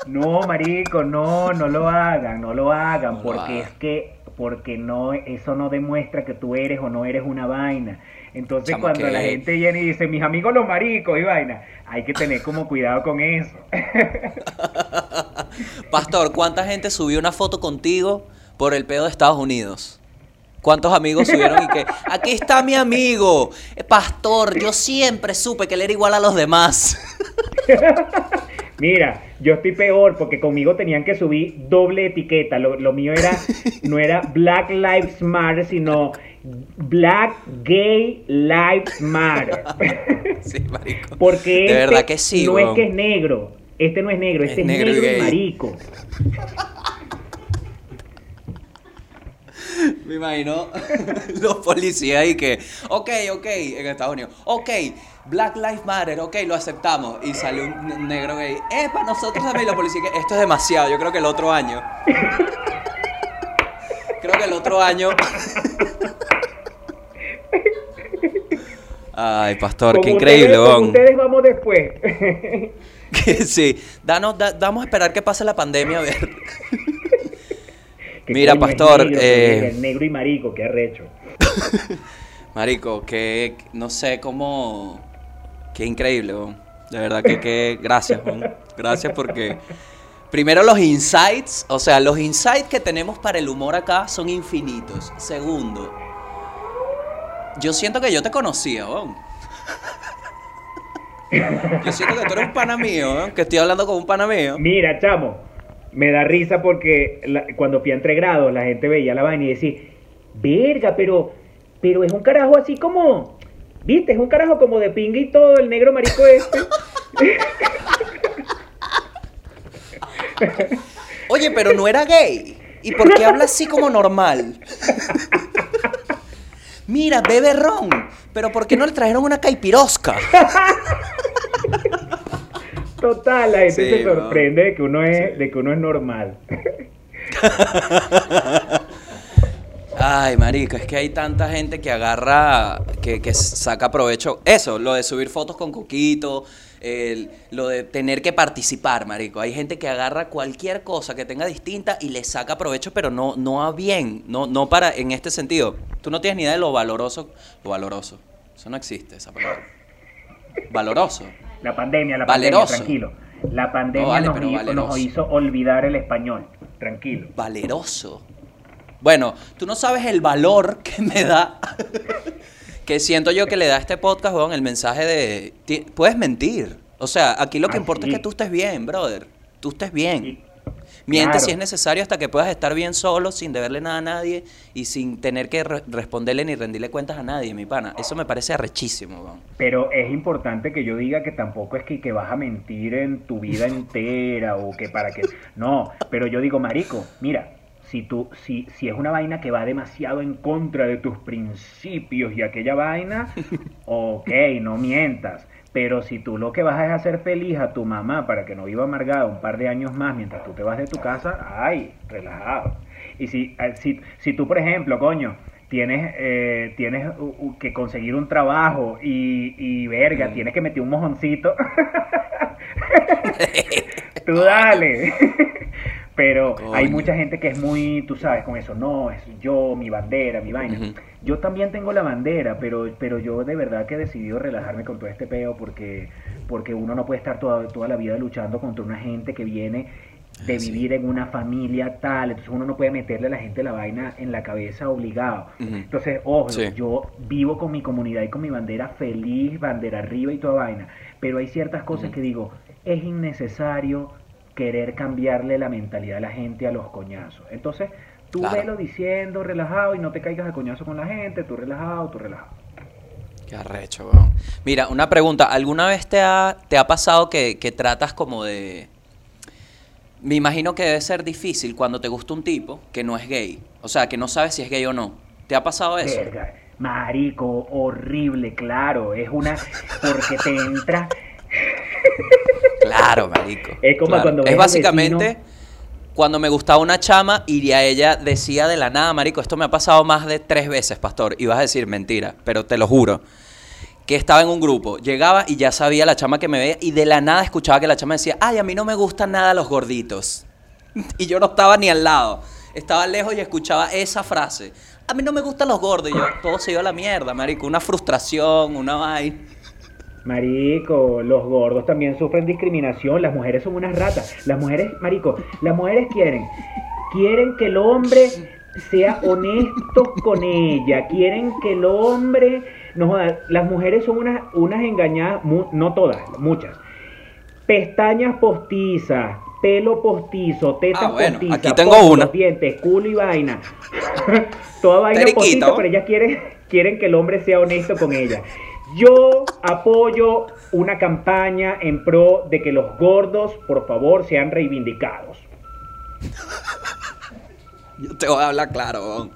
D: No, marico, no, no lo hagan, no lo hagan,
A: No lo
D: porque
A: hagan.
D: es que, porque no, eso no demuestra que tú eres o no eres una vaina. Entonces
A: Chamo,
D: cuando
A: que-
D: la gente viene y dice, mis amigos los maricos y vaina, hay que tener como cuidado con eso.
A: Pastor, ¿cuánta gente subió una foto contigo por el pedo de Estados Unidos? ¿Cuántos amigos subieron y que aquí está mi amigo? Eh, Pastor, yo siempre supe que él era igual a los demás.
D: Mira, yo estoy peor porque conmigo tenían que subir doble etiqueta. Lo, lo mío era, no era Black Lives Matter, sino Black Gay Lives Matter.
A: Sí, marico.
D: Porque
A: De
D: este
A: verdad que sí,
D: no es que es negro. Este no es negro,
A: Es
D: este es,
A: negro y
D: negro, y
A: gay.
D: marico.
A: Me imagino los policías y que, ok, ok, en Estados Unidos, ok, Black Lives Matter, ok, lo aceptamos. Y sale un ne- negro gay, eh, para nosotros también los policías, que esto es demasiado, yo creo que el otro año. Creo que el otro año. Ay, pastor, qué increíble,
D: ustedes, como ustedes vamos después.
A: Sí, danos, da- vamos a esperar que pase la pandemia a ver. Mira, pastor,
D: negro,
A: eh,
D: negro y marico, qué arrecho.
A: Marico, que no sé cómo. Qué increíble. De verdad que, que gracias, weón. Gracias porque. Primero, los insights. O sea, los insights que tenemos para el humor acá son infinitos. Segundo, yo siento que yo te conocía, weón. Yo siento que tú eres un pana mío, weón. Que estoy hablando con un pana mío.
D: Mira, chamo, me da risa porque la- cuando fui a entre grados la gente veía la vaina y decía, verga, pero, pero es un carajo así como, viste, es un carajo como de pinga y todo, el negro marico este.
A: Oye, pero no era gay. ¿Y por qué habla así como normal? Mira, bebe ron. Pero ¿por qué no le trajeron una caipirosca?
D: Total, la gente
A: Sí,
D: se sorprende de que uno es, de que uno es normal.
A: Ay, marico, es que hay tanta gente que agarra, que, que saca provecho. Eso, lo de subir fotos con Coquito, el- lo de tener que participar, marico. Hay gente que agarra cualquier cosa que tenga distinta y le saca provecho, pero no, no a bien, no, no para, en este sentido. Tú no tienes ni idea de lo valoroso, lo valoroso. Eso no existe, esa palabra. Valoroso.
D: La pandemia, la
A: Valeroso.
D: pandemia, tranquilo. La pandemia
A: No, vale,
D: nos,
A: pero
D: hizo,
A: valeroso.
D: nos hizo olvidar el español. Tranquilo.
A: Valeroso. Bueno, tú no sabes el valor que me da, que siento yo que le da a este podcast, weón, el mensaje de, ti- puedes mentir. O sea, aquí lo que
D: Ah,
A: importa es que tú estés bien, brother. Tú estés bien. Miente
D: claro.
A: si es necesario hasta que puedas estar bien solo, sin deberle nada a nadie y sin tener que re- responderle ni rendirle cuentas a nadie, mi pana. Eso me parece arrechísimo, weón.
D: Pero es importante que yo diga que tampoco es que, que vas a mentir en tu vida entera o que para que... No, pero yo digo, marico, mira, si, tú, si, si es una vaina que va demasiado en contra de tus principios y aquella vaina, ok, no mientas. Pero si tú lo que vas es hacer feliz a tu mamá para que no viva amargada un par de años más mientras tú te vas de tu casa, ay, relajado. Y si, eh, si, si tú, por ejemplo, coño, tienes, eh, tienes que conseguir un trabajo y, y verga,
A: Mm.
D: tienes que meter un mojoncito, tú dale. Pero hay mucha gente que es muy, tú sabes, con eso, no, es yo, mi bandera, mi vaina. Yo también tengo la bandera, pero, pero yo de verdad que he decidido relajarme con todo este peo porque, porque uno no puede estar toda, toda la vida luchando contra una gente que viene de
A: Ah, sí.
D: vivir en una familia tal, entonces uno no puede meterle a la gente la vaina en la cabeza obligado. Entonces, ojo,
A: Sí.
D: yo vivo con mi comunidad y con mi bandera feliz, bandera arriba y toda vaina, pero hay ciertas cosas que digo, es innecesario querer cambiarle la mentalidad a la gente a los coñazos. Entonces, tú
A: Claro.
D: velo diciendo relajado y no te caigas a coñazo con la gente, tú relajado, tú relajado.
A: Qué arrecho, weón. Mira, una pregunta. ¿Alguna vez te ha, te ha pasado que, que tratas como de... Me imagino que debe ser difícil cuando te gusta un tipo que no es gay. O sea, que no sabes si es gay o no. ¿Te ha pasado eso?
D: Verga, marico, horrible, claro, es una porque te entra
A: Claro, marico.
D: Es como
A: claro.
D: cuando
A: Es básicamente
D: vecino-
A: cuando me gustaba una chama y a ella decía de la nada, marico, esto me ha pasado más de tres veces, pastor. Y vas a decir mentira, pero te lo juro. Que estaba en un grupo, llegaba y ya sabía la chama que me veía y de la nada escuchaba que la chama decía, ay, a mí no me gustan nada los gorditos. Y yo no estaba ni al lado. Estaba lejos y escuchaba esa frase. A mí no me gustan los gordos. Y yo, todo se iba a la mierda, marico. Una frustración, una vaina.
D: Marico, los gordos también sufren discriminación, las mujeres son unas ratas. Las mujeres, marico, las mujeres quieren, quieren que el hombre sea honesto con ella, quieren que el hombre, no las mujeres son unas, unas engañadas, mu- no todas, muchas. Pestañas postizas, pelo postizo, tetas
A: Ah, bueno,
D: postizas,
A: aquí tengo una.
D: dientes, culo y vaina. Toda vaina postiza, pero ellas quieren, quieren que el hombre sea honesto con ella. Yo apoyo una campaña en pro de que los gordos, por favor, sean reivindicados.
A: Yo te voy a hablar claro.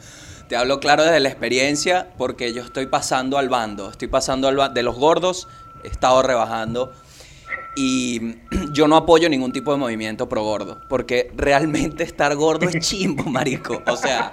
A: Te hablo claro desde la experiencia porque yo estoy pasando al bando. Estoy pasando al bando de los gordos, he estado rebajando. Y yo no apoyo ningún tipo de movimiento pro gordo. Porque realmente estar gordo es chimbo, marico. O sea,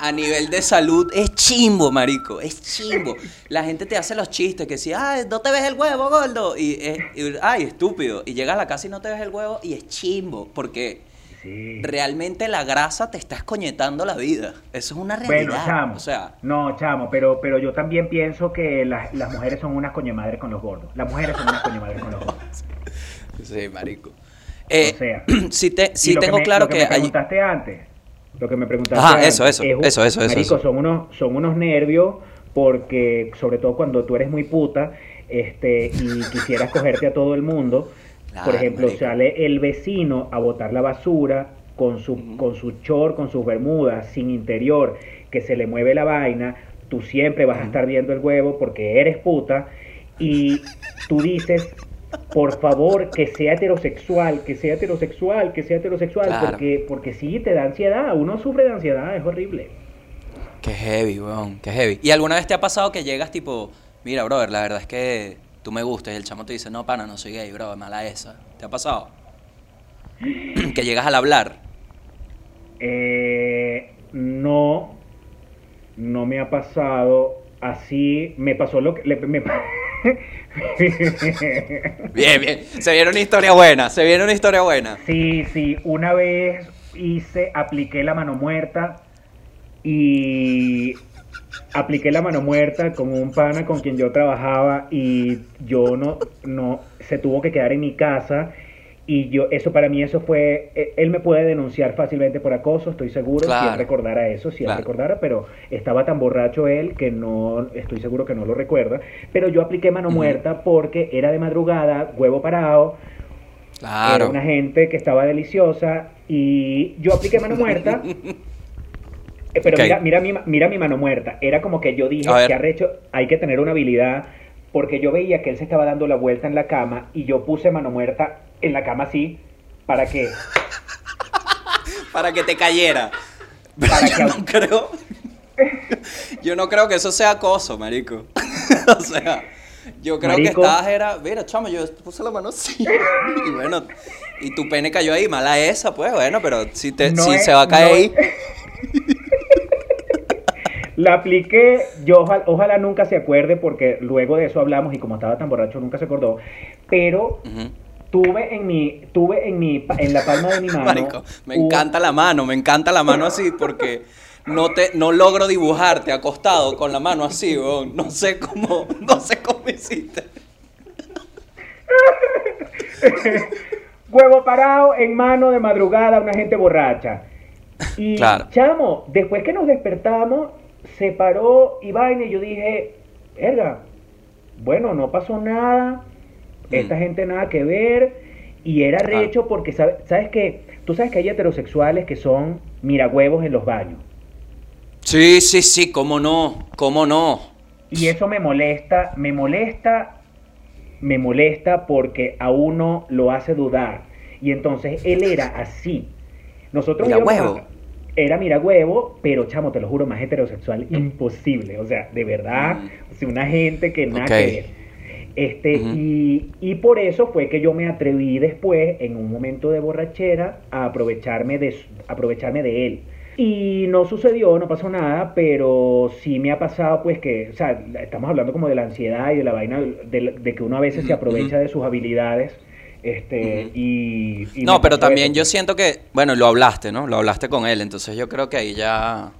A: a nivel de salud es chimbo, marico. Es chimbo. La gente te hace los chistes que si, ay, no te ves el huevo, gordo. Y, es- y, ay, estúpido. Y llegas a la casa y no te ves el huevo y es chimbo. Porque
D: Sí.
A: realmente la grasa te está escoñetando la vida. Eso es una
D: Bueno,
A: realidad.
D: chamo.
A: O sea,
D: no, chamo, pero, pero yo también pienso que las, las mujeres son unas coñemadres con los gordos. Las mujeres son unas coñemadres con los gordos.
A: sí, marico. Eh,
D: O sea,
A: sí, te,
D: que
A: tengo
D: me-
A: claro
D: lo
A: que,
D: me
A: hay-
D: preguntaste antes. Lo que me preguntaste
A: Ajá,
D: antes.
A: eso, eso,
D: es un-
A: eso, eso, eso,
D: Marico,
A: eso.
D: son unos, son unos nervios porque, sobre todo cuando tú eres muy puta este, y quisieras cogerte a todo el mundo, por
A: Claro,
D: ejemplo,
A: marico.
D: sale el vecino a botar la basura con su, con su short, con sus bermudas, sin interior, que se le mueve la vaina, tú siempre vas a estar viendo el huevo porque eres puta y tú dices, por favor, que sea heterosexual, que sea heterosexual, que sea heterosexual,
A: Claro.
D: porque, porque sí, te da ansiedad, uno sufre de ansiedad, es horrible.
A: Qué heavy, weón, qué heavy. ¿Y alguna vez te ha pasado que llegas tipo, mira, brother, la verdad es que tú me gustas y el chamo te dice, no, pana, no soy gay, bro, mala esa. ¿Te ha pasado? que llegas al hablar.
D: Eh, no, no me ha pasado así, me pasó lo que... le- me pa-
A: Bien, bien. Se viene una historia buena, se viene una historia buena.
D: Sí, sí, una vez hice, apliqué la mano muerta y apliqué la mano muerta con un pana con quien yo trabajaba y yo no, no, se tuvo que quedar en mi casa y yo, eso para mí, eso fue, eh, él me puede denunciar fácilmente por acoso, estoy seguro, si él recordara eso, si él
A: Claro.
D: recordara, pero estaba tan borracho él que no, estoy seguro que no lo recuerda, pero yo apliqué mano muerta porque era de madrugada, huevo parado,
A: Claro.
D: era una gente que estaba deliciosa y yo apliqué mano muerta. Eh, Pero mira, mira, mi, mira mi mano muerta. Era como que yo dije que arrecho, hay que tener una habilidad porque yo veía que él se estaba dando la vuelta en la cama y yo puse mano muerta en la cama así para que
A: Para que te cayera.
D: Para
A: yo
D: que-
A: no creo. Yo no creo que eso sea acoso, marico. o sea, yo creo
D: Marico.
A: que estabas era, mira, chamo, yo puse la mano así. y bueno, y tu pene cayó ahí, mala esa, pues, bueno, pero si te
D: No
A: si
D: es-
A: se va a caer
D: no
A: ahí.
D: la apliqué. Yo ojalá, ojalá nunca se acuerde porque luego de eso hablamos y como estaba tan borracho nunca se acordó. Pero. Tuve en mi, tuve en mi, en la palma de mi mano.
A: Marico, me encanta la mano, me encanta la mano así porque no te no logro dibujarte acostado con la mano así. No sé cómo, no sé cómo hiciste.
D: Huevo parado en mano de madrugada, una gente borracha. Y
A: Claro.
D: chamo, después que nos despertamos, se paró y vaina y yo dije, verga, bueno, no pasó nada, esta
A: Mm.
D: gente nada que ver. Y era recho porque, sabe- ¿sabes qué? Tú sabes que hay heterosexuales que son mirahuevos en los baños.
A: Sí, sí, sí, cómo no, cómo no.
D: Y eso me molesta, me molesta, me molesta porque a uno lo hace dudar. Y entonces él era así. Nosotros
A: Mira huevo.
D: Era mira huevo, pero chamo, te lo juro, más heterosexual imposible. O sea, de verdad,
A: Mm.
D: una gente que nada que ver. Este, y, y por eso fue que yo me atreví después, en un momento de borrachera, a aprovecharme de, aprovecharme de él. Y no sucedió, no pasó nada, pero sí me ha pasado, pues que, o sea, estamos hablando como de la ansiedad y de la vaina, de, de que uno a veces se aprovecha de sus habilidades. Este, y, y
A: No, pero también
D: eso,
A: yo siento que, bueno, lo hablaste, ¿no? Lo hablaste con él, entonces yo creo que ahí ya...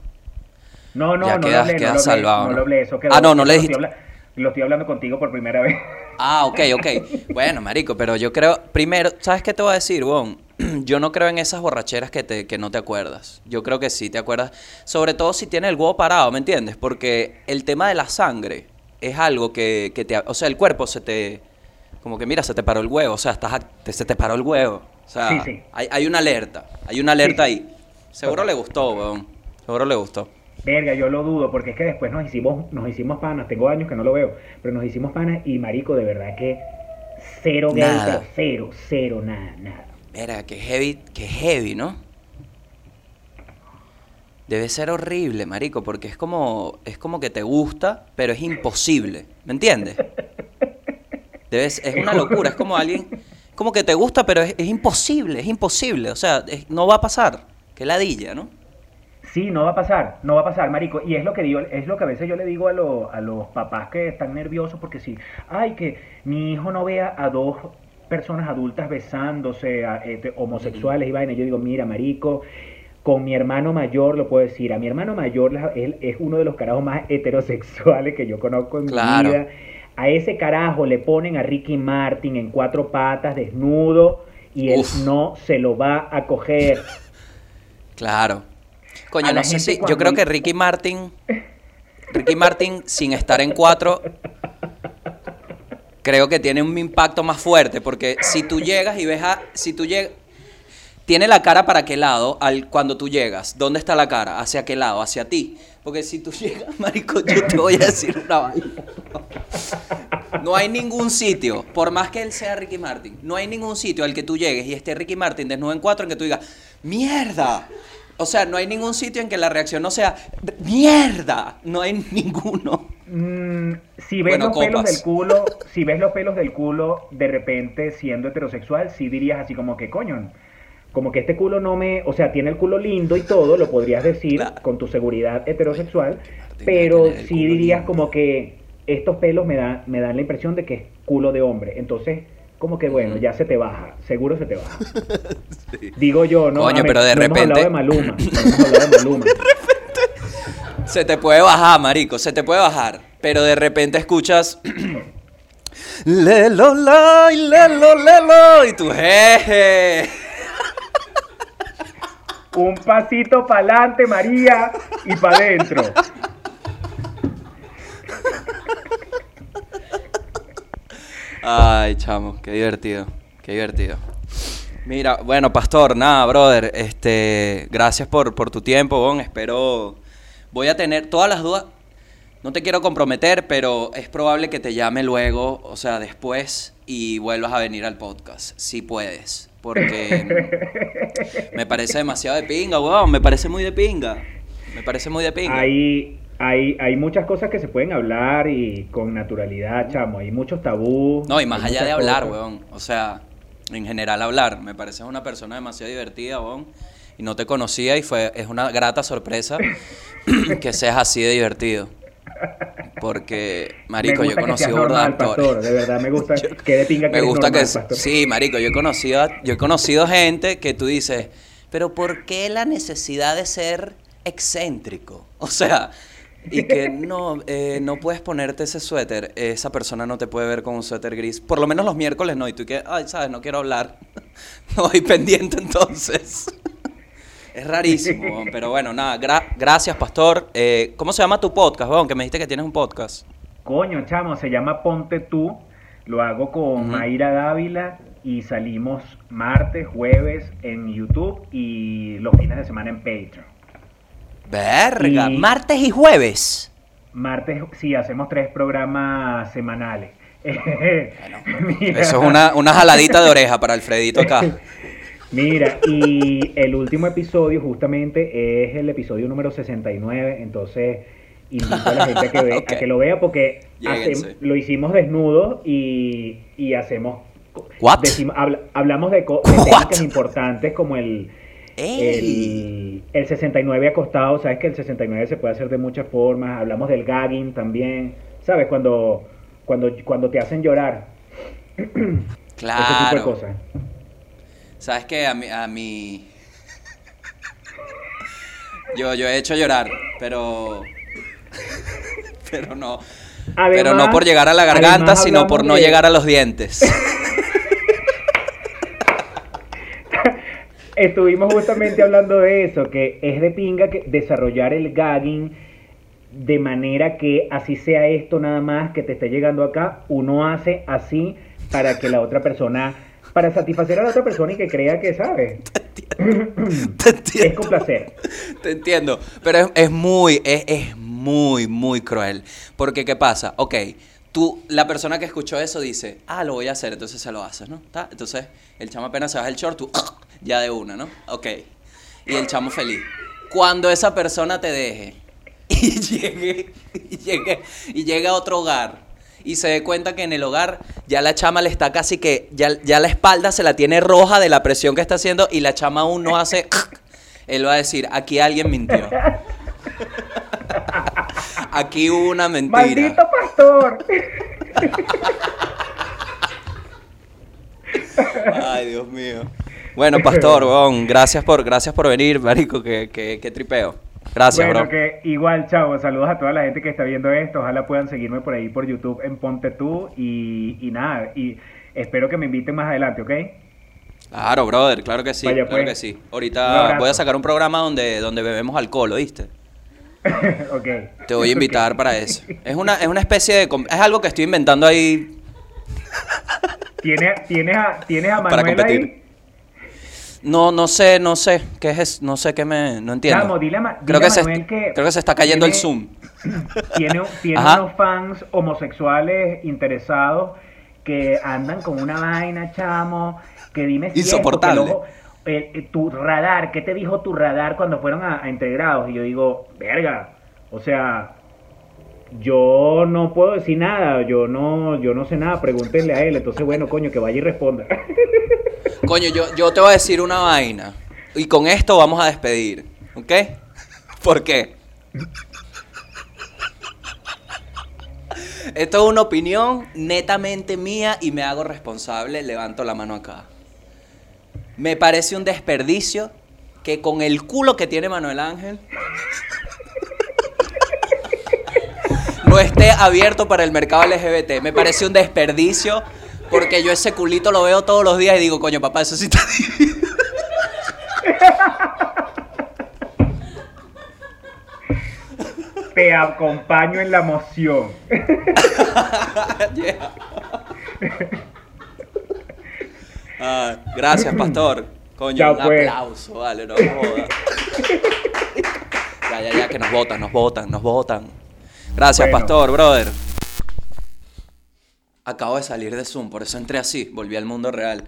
D: No, no,
A: ya
D: no lo
A: quedas-
D: hablé, no
A: quedas
D: lo hablé,
A: salvado,
D: no
A: ¿no?
D: lo hablé, eso quedó-
A: Ah, no, no le
D: lo
A: dijiste.
D: Lo estoy hablando contigo por primera vez.
A: Ah, ok, ok. Bueno, marico, pero yo creo, primero, ¿sabes qué te voy a decir, Bon? Yo no creo en esas borracheras que, te, que no te acuerdas. Yo creo que sí te acuerdas, sobre todo si tienes el huevo parado, ¿me entiendes? Porque el tema de la sangre es algo que, que te... O sea, el cuerpo se te... Como que mira, se te paró el huevo, o sea, estás, a- te- se te paró el huevo. O sea,
D: Sí, sí.
A: Hay, hay una alerta, hay una alerta
D: Sí,
A: ahí. Seguro le gustó, weón. Seguro le gustó.
D: Verga, yo lo dudo, porque es que después nos hicimos, nos hicimos panas, tengo años que no lo veo, pero nos hicimos panas y marico, de verdad que cero gay,
A: Nada.
D: cero, cero, nada, nada.
A: Mira, qué heavy, qué heavy, ¿no? Debe ser horrible, marico, porque es como, es como que te gusta, pero es imposible, ¿me entiendes? Debes, es una locura, es como alguien, como que te gusta, pero es, es imposible, es imposible, o sea, es- no va a pasar, qué ladilla, ¿no?
D: Sí, no va a pasar, no va a pasar, marico. Y es lo que digo, es lo que a veces yo le digo a, lo- a los papás que están nerviosos porque si, ay, que mi hijo no vea a dos personas adultas besándose, a, este, homosexuales y vaina. Yo digo, mira, marico, con mi hermano mayor lo puedo decir. A mi hermano mayor, él es uno de los carajos más heterosexuales que yo conozco en
A: Claro.
D: mi vida. A ese carajo le ponen a Ricky Martin en cuatro patas, desnudo, y él
A: Uf.
D: no se lo va a coger.
A: Claro. Coño, no sé si. Yo creo que Ricky Martin. Ricky Martin, sin estar en cuatro. Creo que tiene un impacto más fuerte. Porque si tú llegas y ves a. Si tú llegas. ¿tiene la cara para qué lado al, cuando tú llegas? ¿Dónde está la cara? ¿Hacia qué lado? ¿Hacia ti? Porque si tú llegas, marico, yo te voy a decir una vaina. No hay ningún sitio, por más que él sea Ricky Martin, no hay ningún sitio al que tú llegues y esté Ricky Martin desnudo en cuatro en que tú digas, ¡mierda! O sea, no hay ningún sitio en que la reacción no sea, ¡mierda! No hay ninguno.
D: Mm, si ves
A: Bueno,
D: los pelos del culo, si ves los pelos del culo de repente siendo heterosexual, sí dirías así como que coño, como que este culo no me, o sea, tiene el culo lindo y todo, lo podrías decir
A: Claro.
D: con tu seguridad heterosexual,
A: Martín
D: pero sí dirías
A: lindo.
D: como que estos pelos me dan, me dan la impresión de que es culo de hombre, entonces como que bueno, ya se te baja, seguro se te baja. Digo yo, ¿no?
A: Coño, pero de
D: no hemos
A: repente-
D: hablado de Maluma, no hemos hablado de Maluma.
A: Se te puede bajar, marico, se te puede bajar. Pero de repente escuchas. Lelo, y lelo, lelo. Y tú, jeje.
D: Un pasito para adelante, María, y para adentro.
A: Ay, chamo, qué divertido, qué divertido. Mira, bueno, Pastor, nada, brother, este, gracias por, por tu tiempo, bon, espero, voy a tener todas las dudas, no te quiero comprometer, pero es probable que te llame luego, o sea, después, y vuelvas a venir al podcast, si puedes, porque me parece demasiado de pinga, weón, me parece muy de pinga, me parece muy de pinga.
D: Hay, hay, hay muchas cosas que se pueden hablar y con naturalidad, chamo. Hay muchos tabús.
A: No, y más allá de hablar,
D: cosas.
A: weón. O sea, en general hablar. Me parece una persona demasiado divertida, weón. Y no te conocía y fue, es una grata sorpresa que seas así de divertido. Porque, marico, yo he conocido
D: normal,
A: actores.
D: De verdad, me gusta
A: Yo-
D: que de pinga que
A: me gusta
D: normal,
A: que
D: pastor.
A: sí, marico, yo he conocido a- yo he conocido gente que tú dices, pero ¿por qué la necesidad de ser excéntrico? O sea, y que no eh, no puedes ponerte ese suéter, esa persona no te puede ver con un suéter gris, por lo menos los miércoles no, y tú que, ay, sabes, no quiero hablar. no voy pendiente entonces. Es rarísimo, pero bueno, nada, gra- gracias, pastor. Eh, ¿Cómo se llama tu podcast, weón? Que me dijiste que tienes un podcast.
D: Coño, chamo, se llama Ponte Tú. Lo hago con
A: Ujú.
D: Mayra Dávila y salimos martes, jueves en YouTube y los fines de semana en Patreon.
A: Verga,
D: Y-
A: martes y jueves.
D: Martes, sí, hacemos tres programas semanales.
A: Eso es una, una jaladita de oreja para Alfredito acá.
D: Mira, y el último episodio justamente es el episodio número 69, entonces invito a la gente a que, ve-
A: Ok.
D: a que lo vea porque lo hicimos desnudo y, y hacemos...
A: What?
D: decim- habla- hablamos de, de técnicas importantes como el. El, el 69 acostado, sabes que el 69 se puede hacer de muchas formas, hablamos del gagging también, sabes, cuando, cuando, cuando te hacen llorar, ese tipo de
A: Claro.
D: cosas.
A: ¿Sabes qué? A mí, a mí... Yo, yo he hecho llorar, pero... Pero no... pero no por llegar a la garganta, sino por no llegar a los dientes.
D: Estuvimos justamente hablando de eso, que es de pinga que desarrollar el gagging de manera que así sea esto nada más que te esté llegando acá, uno hace así para que la otra persona, para satisfacer a la otra persona y que crea que sabe.
A: Te
D: Es
A: entiendo.
D: con placer.
A: Te entiendo, pero es, es muy, es, es muy, muy cruel. Porque, ¿qué pasa? Ok, tú, la persona que escuchó eso dice, ah, lo voy a hacer, entonces se lo haces, ¿no? ¿Tá? Entonces, el chamo apenas se baja el short, tú, ya de una, ¿no? Ok. Y el chamo feliz. Cuando esa persona te deje y llegue, y llegue, y llegue a otro hogar y se dé cuenta que en el hogar ya la chama le está casi que, ya, ya la espalda se la tiene roja de la presión que está haciendo y la chama aún no hace... Él va a decir, aquí alguien mintió. Aquí hubo una mentira.
D: ¡Maldito pastor!
A: Ay, Dios mío. Bueno, pastor, weón, gracias por, gracias por venir, marico, que, que, que tripeo. Gracias,
D: bueno,
A: bro.
D: que igual, chavo, saludos a toda la gente que está viendo esto. Ojalá puedan seguirme por ahí por YouTube en Ponte Tú. Y, y nada, y espero que me inviten más adelante, ¿ok?
A: Claro, brother, claro que sí,
D: Vaya,
A: claro
D: pues.
A: que sí. Ahorita voy a sacar un programa donde, donde bebemos alcohol, ¿oíste?
D: ok.
A: Te voy a invitar para eso. Es una, es una especie de... Es algo que estoy inventando ahí
D: ¿Tienes, tienes, a, ¿Tienes a
A: Para
D: Manuel
A: competir.
D: ahí?
A: No, no sé, no sé. ¿Qué es? No sé qué me. No entiendo.
D: Chamo, dile a Ma-
A: creo, que se,
D: que
A: creo que se está cayendo el Zoom.
D: Tiene, unos fans homosexuales interesados que andan con una vaina, chamo, que dime si
A: Insoportable.
D: porque luego, eh, eh, tu radar, ¿qué te dijo tu radar cuando fueron a, a integrados? Y yo digo, verga, o sea, yo no puedo decir nada, yo no, yo no sé nada, pregúntenle a él, entonces bueno, coño, que vaya y responda.
A: Coño, yo, yo te voy a decir una vaina. Y con esto vamos a despedir. ¿Ok? ¿Por qué? Esto es una opinión netamente mía y me hago responsable. Levanto la mano acá. Me parece un desperdicio que con el culo que tiene Manuel Ángel no esté abierto para el mercado LGBT. Me parece un desperdicio porque yo ese culito lo veo todos los días y digo, coño, papá, eso sí está divino.
D: Te acompaño en la emoción.
A: Yeah. Ah, gracias, pastor. Coño,
D: Chao,
A: un
D: pues.
A: aplauso, vale, no jodas. Ya, ya, ya, que nos votan, nos votan, nos votan. Gracias,
D: Bueno.
A: pastor, brother. Acabo de salir de Zoom, por eso entré así, volví al mundo real.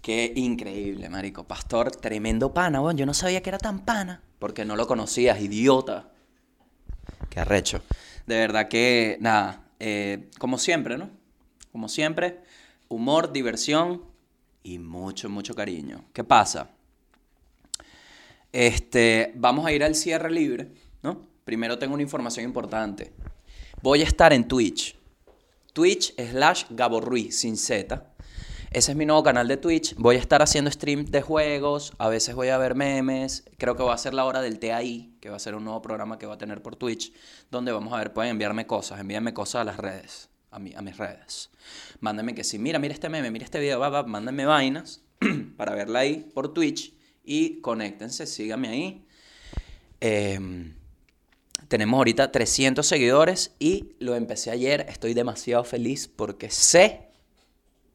A: Qué increíble, marico. Pastor, tremendo pana. Yo no sabía que era tan pana, porque no lo conocías, idiota. Qué arrecho. De verdad que, nada, eh, como siempre, ¿no? Como siempre, humor, diversión y mucho, mucho cariño. ¿Qué pasa? Este, vamos a ir al cierre libre, ¿no? Primero tengo una información importante. Voy a estar en Twitch. Twitch slash Gabo Ruiz, sin Z. Ese es mi nuevo canal de Twitch. Voy a estar haciendo stream de juegos. A veces voy a ver memes. Creo que va a ser la hora del TAI, que va a ser un nuevo programa que va a tener por Twitch. Donde vamos a ver, pueden enviarme cosas. Envíenme cosas a las redes. A, mi- a mis redes. Mándenme que sí. Mira, mira este meme, mira este video. Va, va, mándenme vainas para verla ahí por Twitch. Y conéctense, síganme ahí. Em, tenemos ahorita 300 seguidores y lo empecé ayer. Estoy demasiado feliz porque sé,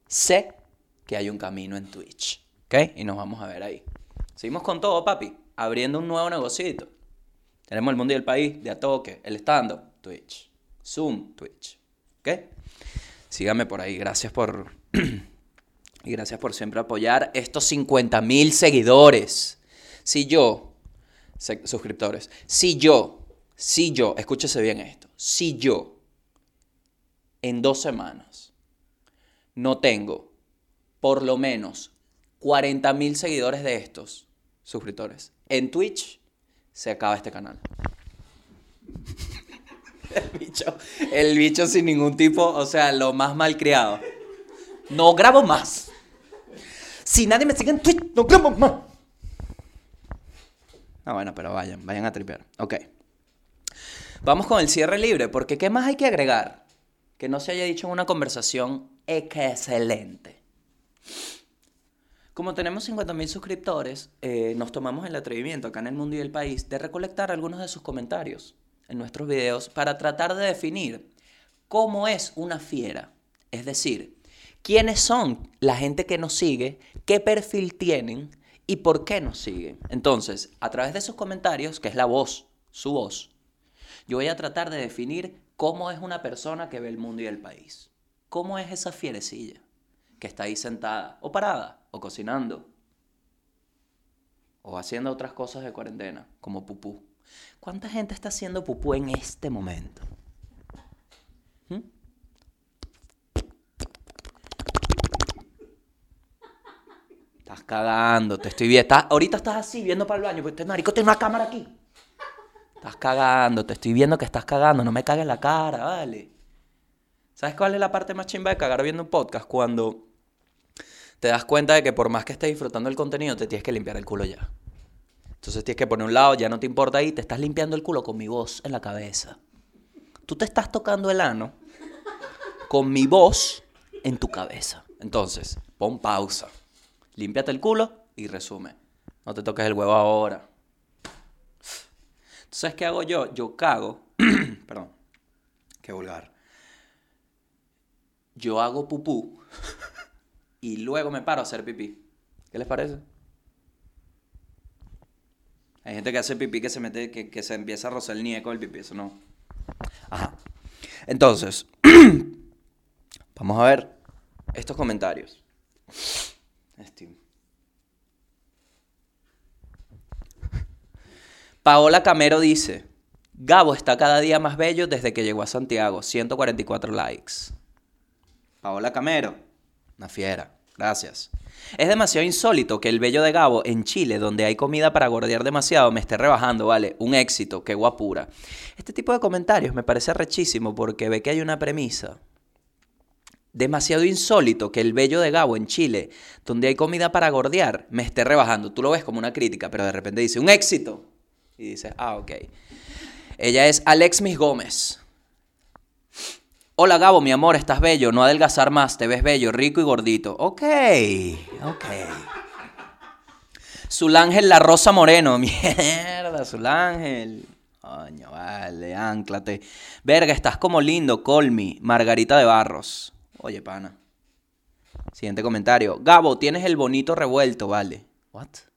A: sé que hay un camino en Twitch. ¿Ok? Y nos vamos a ver ahí. Seguimos con todo, papi. Abriendo un nuevo negocito. Tenemos el mundo y el país de a toque. El stand-up, Twitch. Zoom, Twitch. ¿Ok? Síganme por ahí. Gracias por... y gracias por siempre apoyar estos 50 mil seguidores. Si yo suscriptores. Si yo, si yo, escúchese bien esto, si yo en dos semanas no tengo por lo menos 40 mil seguidores de estos suscriptores en Twitch, se acaba este canal. El bicho, el bicho sin ningún tipo, o sea, lo más mal criado. No grabo más. Si nadie me sigue en Twitch, no grabo más. Ah, bueno, pero vayan, vayan a tripear. Ok. Vamos con el cierre libre, porque ¿qué más hay que agregar? Que no se haya dicho en una conversación excelente. Como tenemos 50.000 suscriptores, eh, nos tomamos el atrevimiento acá en el mundo y el país de recolectar algunos de sus comentarios en nuestros videos para tratar de definir cómo es una fiera. Es decir, quiénes son la gente que nos sigue, qué perfil tienen y por qué nos siguen. Entonces, a través de sus comentarios, que es la voz, su voz, yo voy a tratar de definir cómo es una persona que ve el mundo y el país. ¿Cómo es esa fierecilla que está ahí sentada o parada o cocinando o haciendo otras cosas de cuarentena, como pupú? ¿Cuánta gente está haciendo pupú en este momento? ¿Mm? Estás cagando, te estoy viendo. Ahorita estás así viendo para el baño, porque este marico tiene una cámara aquí. Estás cagando, te estoy viendo que estás cagando, no me cagues la cara, vale. ¿Sabes cuál es la parte más chimba de cagar viendo un podcast? Cuando te das cuenta de que por más que estés disfrutando el contenido, te tienes que limpiar el culo ya. Entonces tienes que poner un lado, ya no te importa ahí, te estás limpiando el culo con mi voz en la cabeza. Tú te estás tocando el ano con mi voz en tu cabeza. Entonces, pon pausa. Límpiate el culo y resume. No te toques el huevo ahora. Entonces, ¿qué hago yo? Yo cago. Perdón. Qué vulgar. Yo hago pupú y luego me paro a hacer pipí. ¿Qué les parece? Hay gente que hace pipí que se mete, que, que se empieza a rozar el nieco del pipí, eso no. Ajá. Entonces, vamos a ver estos comentarios. Este. Paola Camero dice, Gabo está cada día más bello desde que llegó a Santiago, 144 likes. Paola Camero, una fiera, gracias. Es demasiado insólito que el bello de Gabo en Chile, donde hay comida para gordear demasiado, me esté rebajando, vale, un éxito, qué guapura. Este tipo de comentarios me parece rechísimo porque ve que hay una premisa. Demasiado insólito que el bello de Gabo en Chile, donde hay comida para gordear, me esté rebajando. Tú lo ves como una crítica, pero de repente dice, un éxito. Y dice, ah, ok. Ella es Alexmis Gómez. Hola Gabo, mi amor, estás bello, no adelgazar más, te ves bello, rico y gordito. Ok, ok. Sulángel La Rosa Moreno, mierda, Sulángel. Coño, vale, anclate. Verga, estás como lindo, Colmi, Margarita de Barros. Oye, pana. Siguiente comentario. Gabo, tienes el bonito revuelto, vale. What?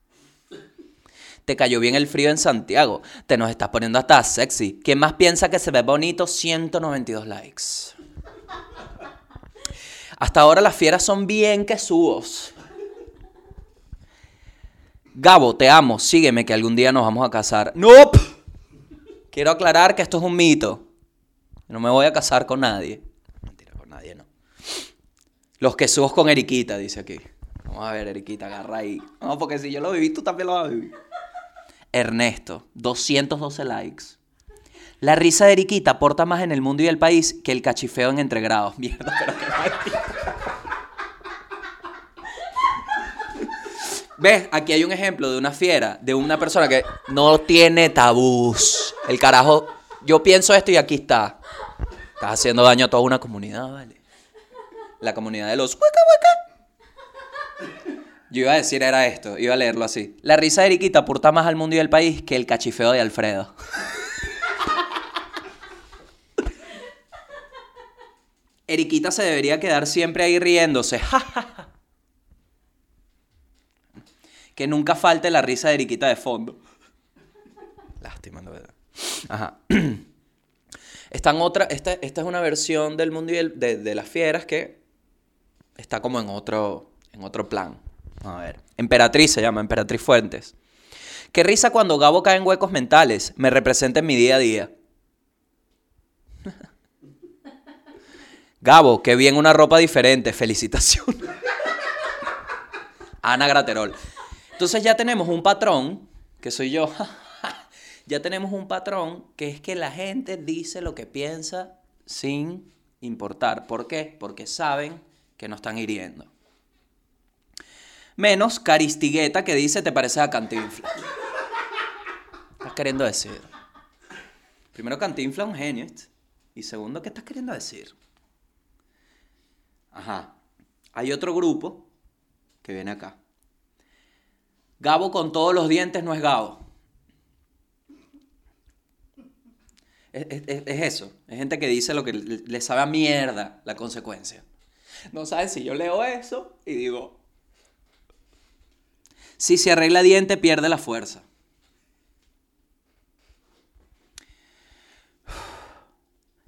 A: Te cayó bien el frío en Santiago. Te nos estás poniendo hasta sexy. ¿Quién más piensa que se ve bonito? 192 likes. Hasta ahora las fieras son bien quesudos. Gabo, te amo. Sígueme que algún día nos vamos a casar. ¡Nope! Quiero aclarar que esto es un mito. No me voy a casar con nadie. Mentira, con nadie no. Los quesudos con Eriquita, dice aquí. Vamos a ver, Eriquita, agarra ahí. No, porque si yo lo viví, tú también lo vas a vivir. Ernesto, 212 likes. La risa de Eriquita aporta más en el mundo y el país que el cachifeo en entregrados. Mierda, pero qué. ¿Ves? Aquí hay un ejemplo de una fiera, de una persona que no tiene tabús. El carajo, yo pienso esto y aquí está. Estás haciendo daño a toda una comunidad, ¿vale? La comunidad de los hueca hueca. Yo iba a decir era esto, iba a leerlo así. La risa de Eriquita aporta más al mundo y al país que el cachifeo de Alfredo. Eriquita se debería quedar siempre ahí riéndose. que nunca falte la risa de Eriquita de fondo. Lástima, la verdad. Ajá. Otra, esta, es una versión del mundo y de, de las fieras que está como en otro, en otro plan. A ver. Emperatriz se llama, Emperatriz Fuentes. Qué risa cuando Gabo cae en huecos mentales. Me representa en mi día a día. Gabo, qué bien una ropa diferente. Felicitaciones. Ana Graterol. Entonces ya tenemos un patrón, que soy yo. ya tenemos un patrón que es que la gente dice lo que piensa sin importar. ¿Por qué? Porque saben que no están hiriendo. Menos Caristigueta que dice te pareces a Cantinflas. ¿Qué estás queriendo decir? Primero, Cantinflas un genio. Y segundo, ¿qué estás queriendo decir? Ajá. Hay otro grupo que viene acá. Gabo con todos los dientes no es Gabo. Es, es- es- es eso. Es gente que dice lo que le le sabe a mierda la consecuencia. No sabes si yo leo eso y digo, si se arregla diente pierde la fuerza.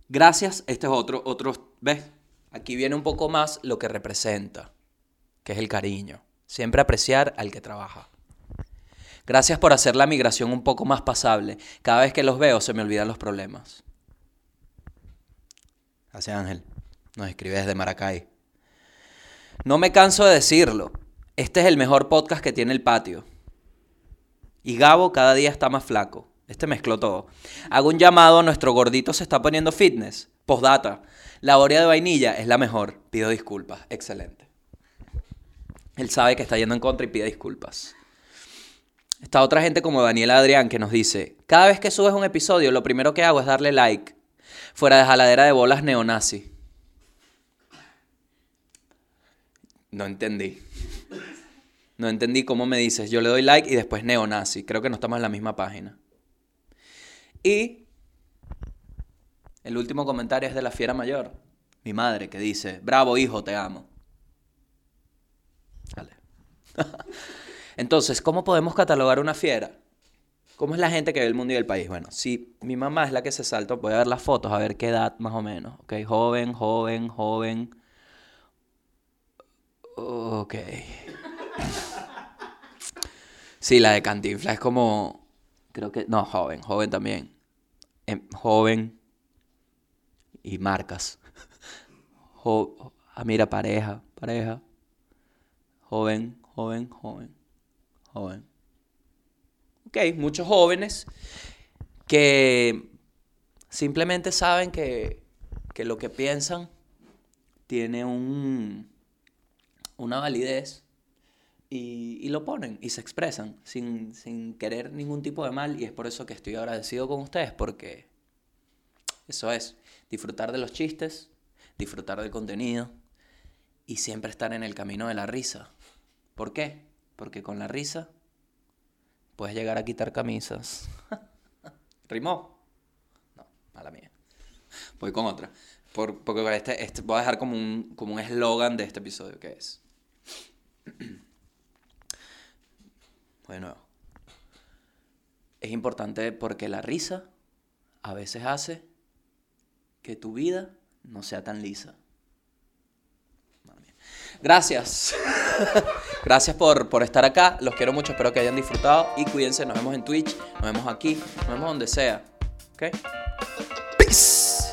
A: Gracias, este es otro, otro, ¿ves? Aquí viene un poco más lo que representa, que es el cariño. Siempre apreciar al que trabaja. Gracias por hacer la migración un poco más pasable. Cada vez que los veo se me olvidan los problemas. Gracias Ángel. Nos escribe desde Maracay. No me canso de decirlo. Este es el mejor podcast que tiene el patio. Y Gabo cada día está más flaco. Este mezcló todo. Hago un llamado, nuestro gordito se está poniendo fitness. Postdata. La Oreo de vainilla es la mejor. Pido disculpas. Excelente. Él sabe que está yendo en contra y pide disculpas. Está otra gente como Daniela Adrián que nos dice, cada vez que subes un episodio lo primero que hago es darle like. Fuera de jaladera de bolas neonazi. No entendí. No entendí cómo me dices. Yo le doy like y después neonazi. Creo que no estamos en la misma página. Y el último comentario es de la fiera mayor. Mi madre que dice, bravo hijo, te amo. Dale. Entonces, ¿cómo podemos catalogar una fiera? ¿Cómo es la gente que ve el mundo y el país? Bueno, si mi mamá es la que se salta, voy a ver las fotos, a ver qué edad más o menos. Ok, joven, joven, joven. Ok. Sí, la de Cantinflas es como. Creo que. No, joven, joven también. Em, joven. Y marcas. Jo- ah, mira, pareja, pareja. Joven, joven, joven. Joven. Ok, muchos jóvenes que simplemente saben que, que lo que piensan tiene un, una validez y, y lo ponen y se expresan sin, sin querer ningún tipo de mal y es por eso que estoy agradecido con ustedes porque eso es, disfrutar de los chistes, disfrutar del contenido y siempre estar en el camino de la risa. ¿Por qué? Porque con la risa puedes llegar a quitar camisas. ¿Rimó? No, mala mía. Voy con otra. Por- porque este, este voy a dejar como un como un eslogan de este episodio que es. de nuevo. Es importante porque la risa a veces hace que tu vida no sea tan lisa. Gracias. Gracias por, por, estar acá. Los quiero mucho. Espero que hayan disfrutado. Y cuídense. Nos vemos en Twitch. Nos vemos aquí. Nos vemos donde sea. ¿Ok? Peace.